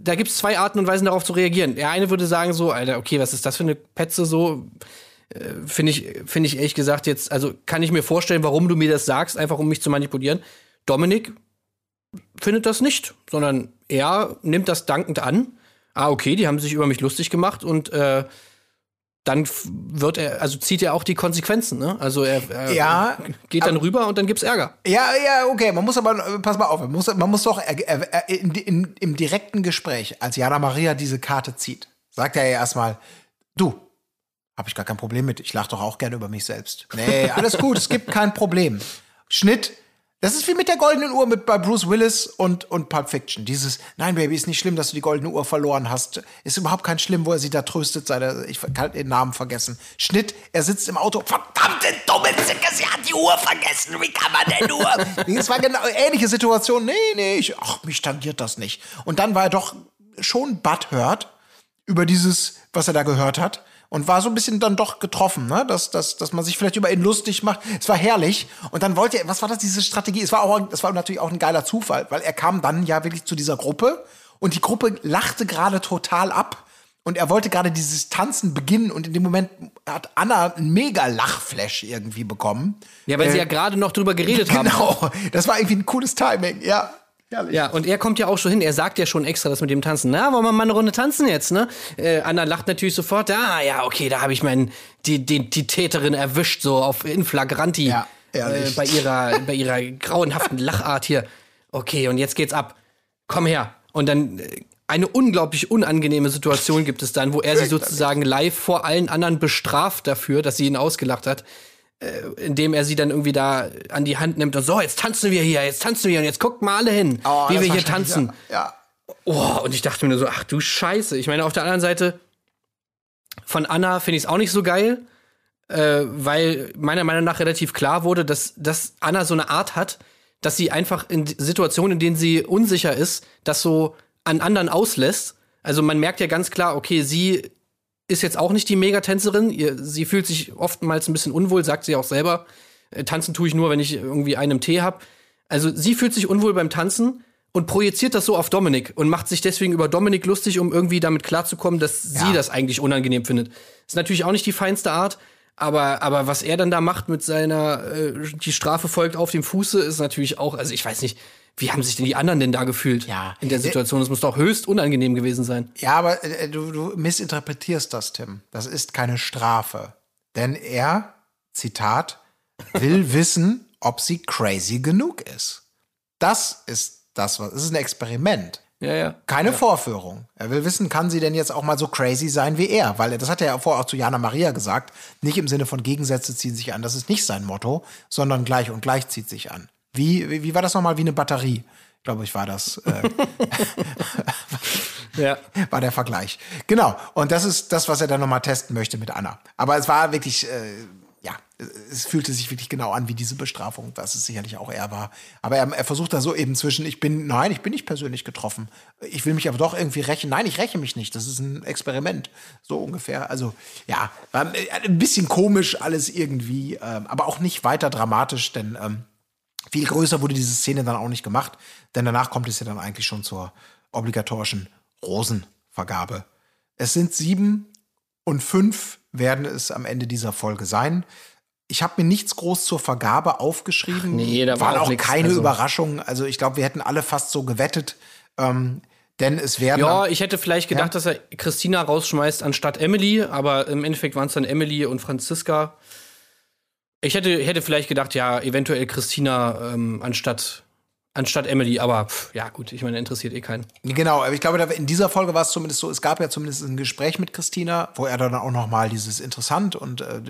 da gibt es zwei Arten und Weisen darauf zu reagieren. Der eine würde sagen so, Alter, okay, was ist das für eine Petze so? Äh, Finde ich, finde ich ehrlich gesagt jetzt, also kann ich mir vorstellen, warum du mir das sagst, einfach um mich zu manipulieren. Dominik findet das nicht, sondern er nimmt das dankend an. Ah, okay, die haben sich über mich lustig gemacht und äh, dann wird er, also zieht er auch die Konsequenzen, ne? Also er, er Ja, geht dann rüber und dann gibt's Ärger. Ja, ja, okay. Man muss aber, pass mal auf, man muss, man muss doch äh, äh, in, in, im direkten Gespräch, als Jana Maria diese Karte zieht, sagt er ja erstmal, du, hab ich gar kein Problem mit. Ich lach doch auch gerne über mich selbst. Nee, alles gut, es gibt kein Problem. Schnitt. Das ist wie mit der goldenen Uhr mit bei Bruce Willis und, und Pulp Fiction. Dieses, nein, Baby, ist nicht schlimm, dass du die goldene Uhr verloren hast. Ist überhaupt kein schlimm, wo er sie da tröstet, seine, ich kann den Namen vergessen. Schnitt, er sitzt im Auto. Verdammte dumme Zicke, sie hat die Uhr vergessen. Wie kann man denn nur? <laughs> Es war genau ähnliche Situation. Nee, nee, ich, ach, mich tangiert das nicht. Und dann war er doch schon butthurt über dieses, was er da gehört hat. Und war so ein bisschen dann doch getroffen, ne? dass, dass, dass man sich vielleicht über ihn lustig macht. Es war herrlich. Und dann wollte er, was war das, diese Strategie? Es war auch, es war natürlich auch ein geiler Zufall, weil er kam dann ja wirklich zu dieser Gruppe und die Gruppe lachte gerade total ab. Und er wollte gerade dieses Tanzen beginnen und in dem Moment hat Anna einen mega Lachflash irgendwie bekommen. Ja, weil sie ja gerade noch drüber geredet <laughs> haben. Genau. Das war irgendwie ein cooles Timing. Ja. Herrlich. Ja, und er kommt ja auch schon hin. Er sagt ja schon extra das mit dem Tanzen. Na, wollen wir mal eine Runde tanzen jetzt, ne? Äh, Anna lacht natürlich sofort. Ah, ja, okay, da habe ich meinen, die, die, die Täterin erwischt, so auf in flagranti. Ja, äh, ehrlich. bei ihrer, bei ihrer grauenhaften Lachart hier. Okay, und jetzt geht's ab. Komm her. Und dann äh, eine unglaublich unangenehme Situation gibt es dann, wo er sie sozusagen live vor allen anderen bestraft dafür, dass sie ihn ausgelacht hat indem er sie dann irgendwie da an die Hand nimmt und so, jetzt tanzen wir hier, jetzt tanzen wir und jetzt guckt mal alle hin, Oh, wie wir hier tanzen. Ja. Oh, und ich dachte mir nur so, ach du Scheiße. Ich meine, auf der anderen Seite, von Anna finde ich es auch nicht so geil, äh, weil meiner Meinung nach relativ klar wurde, dass, dass Anna so eine Art hat, dass sie einfach in Situationen, in denen sie unsicher ist, das so an anderen auslässt. Also man merkt ja ganz klar, okay, sie ist jetzt auch nicht die Megatänzerin. Sie fühlt sich oftmals ein bisschen unwohl, sagt sie auch selber. Äh, Tanzen tue ich nur, wenn ich irgendwie einen Tee hab. Also sie fühlt sich unwohl beim Tanzen und projiziert das so auf Dominik und macht sich deswegen über Dominik lustig, um irgendwie damit klarzukommen, dass sie das eigentlich unangenehm findet. Ist natürlich auch nicht die feinste Art, aber, aber was er dann da macht mit seiner, äh, die Strafe folgt auf dem Fuße, ist natürlich auch, also ich weiß nicht, wie haben sich denn die anderen denn da gefühlt? Ja. In der Situation. Das muss doch höchst unangenehm gewesen sein. Ja, aber äh, du, du missinterpretierst das, Tim. Das ist keine Strafe. Denn er, Zitat, will <laughs> wissen, ob sie crazy genug ist. Das ist das, was. Es ist ein Experiment. Ja, ja. Keine Vorführung. Er will wissen, kann sie denn jetzt auch mal so crazy sein wie er? Weil das hat er ja vorher auch zu Jana Maria gesagt. Nicht im Sinne von Gegensätze ziehen sich an. Das ist nicht sein Motto, sondern gleich und gleich zieht sich an. Wie, wie, wie war das nochmal? Wie eine Batterie, glaube ich, war das. Äh, <laughs> <laughs> Ja. war der Vergleich. Genau. Und das ist das, was er dann nochmal testen möchte mit Anna. Aber es war wirklich, äh, ja, es fühlte sich wirklich genau an wie diese Bestrafung, was es sicherlich auch er war. Aber er, er versucht da so eben zwischen, ich bin, nein, ich bin nicht persönlich getroffen. Ich will mich aber doch irgendwie rächen. Nein, ich räche mich nicht. Das ist ein Experiment. So ungefähr. Also, ja, war ein bisschen komisch alles irgendwie, ähm, aber auch nicht weiter dramatisch, denn ähm, viel größer wurde diese Szene dann auch nicht gemacht, denn danach kommt es ja dann eigentlich schon zur obligatorischen Rosenvergabe. Es sind sieben und fünf werden es am Ende dieser Folge sein. Ich habe mir nichts groß zur Vergabe aufgeschrieben. nee, da war Waren auch auch nix, keine also. Überraschungen. Also ich glaube, wir hätten alle fast so gewettet. Ähm, denn es werden. Ja, ich hätte vielleicht gedacht, Ja. dass er Christina rausschmeißt anstatt Emily, aber im Endeffekt waren es dann Emily und Franziska. Ich hätte, hätte vielleicht gedacht, ja, eventuell Christina ähm, anstatt, anstatt Emily, aber pff, ja, gut, ich meine, interessiert eh keinen. Genau, aber ich glaube, in dieser Folge war es zumindest so, es gab ja zumindest ein Gespräch mit Christina, wo er dann auch noch mal dieses interessant und äh,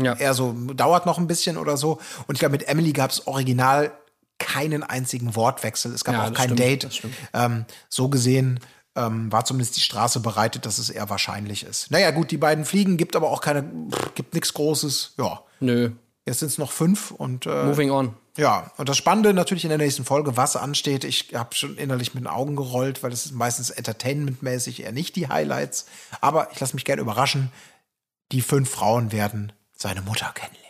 Ja. er so dauert noch ein bisschen oder so. Und ich glaube, mit Emily gab es original keinen einzigen Wortwechsel. Es gab Ja, auch kein stimmt, Date. Ähm, so gesehen ähm, war zumindest die Straße bereitet, dass es eher wahrscheinlich ist. Naja, gut, die beiden fliegen, gibt aber auch keine, pff, gibt nichts Großes. Ja, Nö, jetzt sind es noch fünf und äh, moving on. ja, und das Spannende natürlich in der nächsten Folge, was ansteht. Ich habe schon innerlich mit den Augen gerollt, weil es ist meistens entertainmentmäßig eher nicht die Highlights. Aber ich lasse mich gerne überraschen. Die fünf Frauen werden seine Mutter kennenlernen.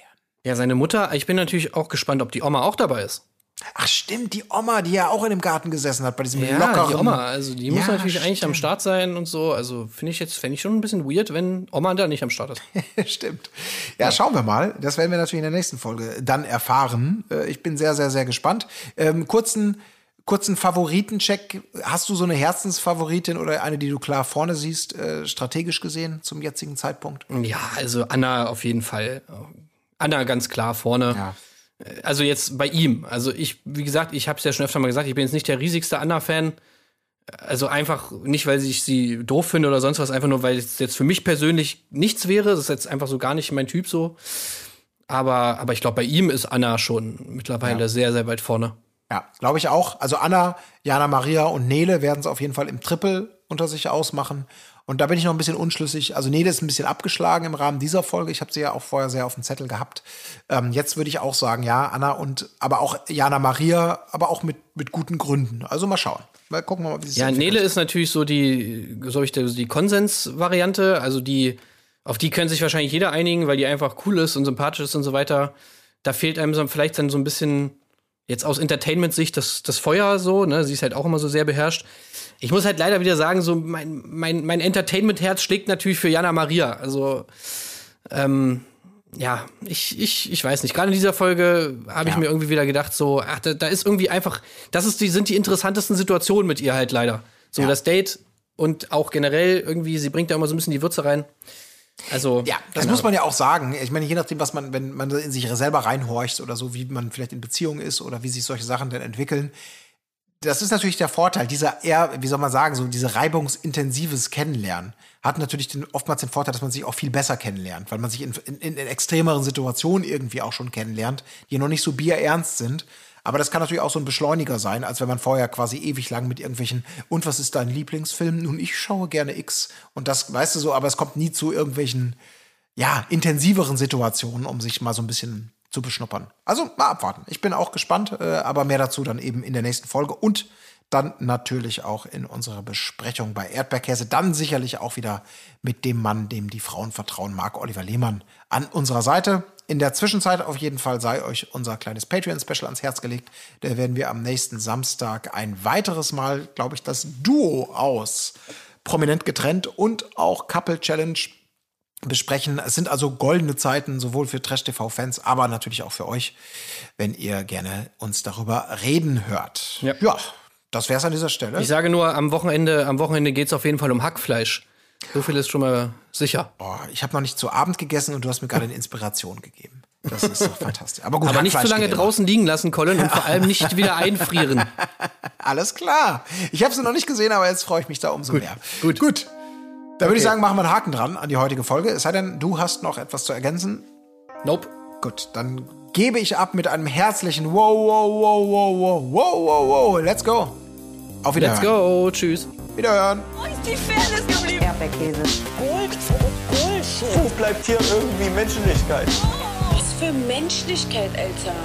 Ja, seine Mutter, ich bin natürlich auch gespannt, ob die Oma auch dabei ist. Ach stimmt, die Oma, die ja auch in dem Garten gesessen hat, bei diesem Ja, lockeren. die Oma, also die muss Ja, natürlich eigentlich am stimmt. Start sein und so. Also finde ich jetzt, fände ich schon ein bisschen weird, wenn Oma da nicht am Start ist. <laughs> Stimmt. Ja, schauen wir mal. Das werden wir natürlich in der nächsten Folge dann erfahren. Äh, Ich bin sehr, sehr, sehr gespannt. Ähm, kurzen, kurzen Favoritencheck. Hast du so eine Herzensfavoritin oder eine, die du klar vorne siehst, äh, strategisch gesehen zum jetzigen Zeitpunkt? Ja, also Anna auf jeden Fall. Anna ganz klar vorne. Ja. Also jetzt bei ihm. Also ich, wie gesagt, ich habe es ja schon öfter mal gesagt, ich bin jetzt nicht der riesigste Anna-Fan. Also einfach nicht, weil ich sie doof finde oder sonst was, einfach nur, weil es jetzt für mich persönlich nichts wäre. Das ist jetzt einfach so gar nicht mein Typ so. Aber, aber ich glaube, bei ihm ist Anna schon mittlerweile sehr, sehr weit vorne. Ja, glaube ich auch. Also Anna, Jana Maria und Nele werden es auf jeden Fall im Triple unter sich ausmachen. Und da bin ich noch ein bisschen unschlüssig. Also Nele ist ein bisschen abgeschlagen im Rahmen dieser Folge. Ich habe sie ja auch vorher sehr auf dem Zettel gehabt. Ähm, jetzt würde ich auch sagen, ja, Anna und aber auch Jana Maria, aber auch mit, mit guten Gründen. Also mal schauen. Mal gucken wir mal, wie es sich Ja. Nele ist natürlich so die, so ich die Konsens-Variante, also die, auf die können sich wahrscheinlich jeder einigen, weil die einfach cool ist und sympathisch ist und so weiter. Da fehlt einem so, vielleicht dann so ein bisschen, jetzt aus Entertainment-Sicht, das, das Feuer so, ne? Sie ist halt auch immer so sehr beherrscht. Ich muss halt leider wieder sagen, so mein, mein, mein Entertainment-Herz schlägt natürlich für Jana Maria. Also, ähm, ja, ich, ich, ich weiß nicht. Gerade in dieser Folge habe ich Ja. mir irgendwie wieder gedacht, so, ach, da, da ist irgendwie einfach, das ist die, sind die interessantesten Situationen mit ihr halt leider. So Ja. das Date und auch generell irgendwie, sie bringt da immer so ein bisschen die Würze rein. Also, Ja, das muss man ja auch sagen. Ich meine, je nachdem, was man, wenn man in sich selber reinhorcht oder so, wie man vielleicht in Beziehungen ist oder wie sich solche Sachen denn entwickeln. Das ist natürlich der Vorteil, dieser eher, wie soll man sagen, so diese reibungsintensives Kennenlernen hat natürlich den, oftmals den Vorteil, dass man sich auch viel besser kennenlernt, weil man sich in, in, in extremeren Situationen irgendwie auch schon kennenlernt, die noch nicht so bierernst sind. Aber das kann natürlich auch so ein Beschleuniger sein, als wenn man vorher quasi ewig lang mit irgendwelchen, und was ist dein Lieblingsfilm? Nun, ich schaue gerne X. Und das, weißt du so, aber es kommt nie zu irgendwelchen, ja, intensiveren Situationen, um sich mal so ein bisschen zu beschnuppern. Also mal abwarten. Ich bin auch gespannt, äh, aber mehr dazu dann eben in der nächsten Folge und dann natürlich auch in unserer Besprechung bei Erdbeerkäse. Dann sicherlich auch wieder mit dem Mann, dem die Frauen vertrauen, Marc Oliver Lehmann, an unserer Seite. In der Zwischenzeit auf jeden Fall sei euch unser kleines Patreon-Special ans Herz gelegt. Da werden wir am nächsten Samstag ein weiteres Mal, glaube ich, das Duo aus Prominent getrennt und auch Couple Challenge besprechen. Es sind also goldene Zeiten, sowohl für Trash-TV-Fans, aber natürlich auch für euch, wenn ihr gerne uns darüber reden hört. Ja. ja, das wär's an dieser Stelle. Ich sage nur, am Wochenende, am Wochenende geht's auf jeden Fall um Hackfleisch. So viel ist schon mal sicher. Boah, ich habe noch nicht zu Abend gegessen und du hast mir gerade eine Inspiration gegeben. Das ist doch fantastisch. Aber gut, Aber nicht zu lange geht draußen liegen lassen, Colin, und vor allem nicht wieder einfrieren. <laughs> Alles klar. Ich habe sie noch nicht gesehen, aber jetzt freue ich mich da umso mehr. gut. Gut. Da würde ich sagen, machen wir einen Haken dran an die heutige Folge. Es sei denn, du hast noch etwas zu ergänzen. Nope. Gut, dann gebe ich ab mit einem herzlichen Wow, wow, wow, wow, wow, wow, wow, wow. Let's go. Auf Wiederhören. Let's go. Tschüss. Wiederhören. Wo ist die Fairness geblieben? Erdbeerkäse. Gold, Bullshit. Wo bleibt hier irgendwie Menschlichkeit? Was für Menschlichkeit, Alter.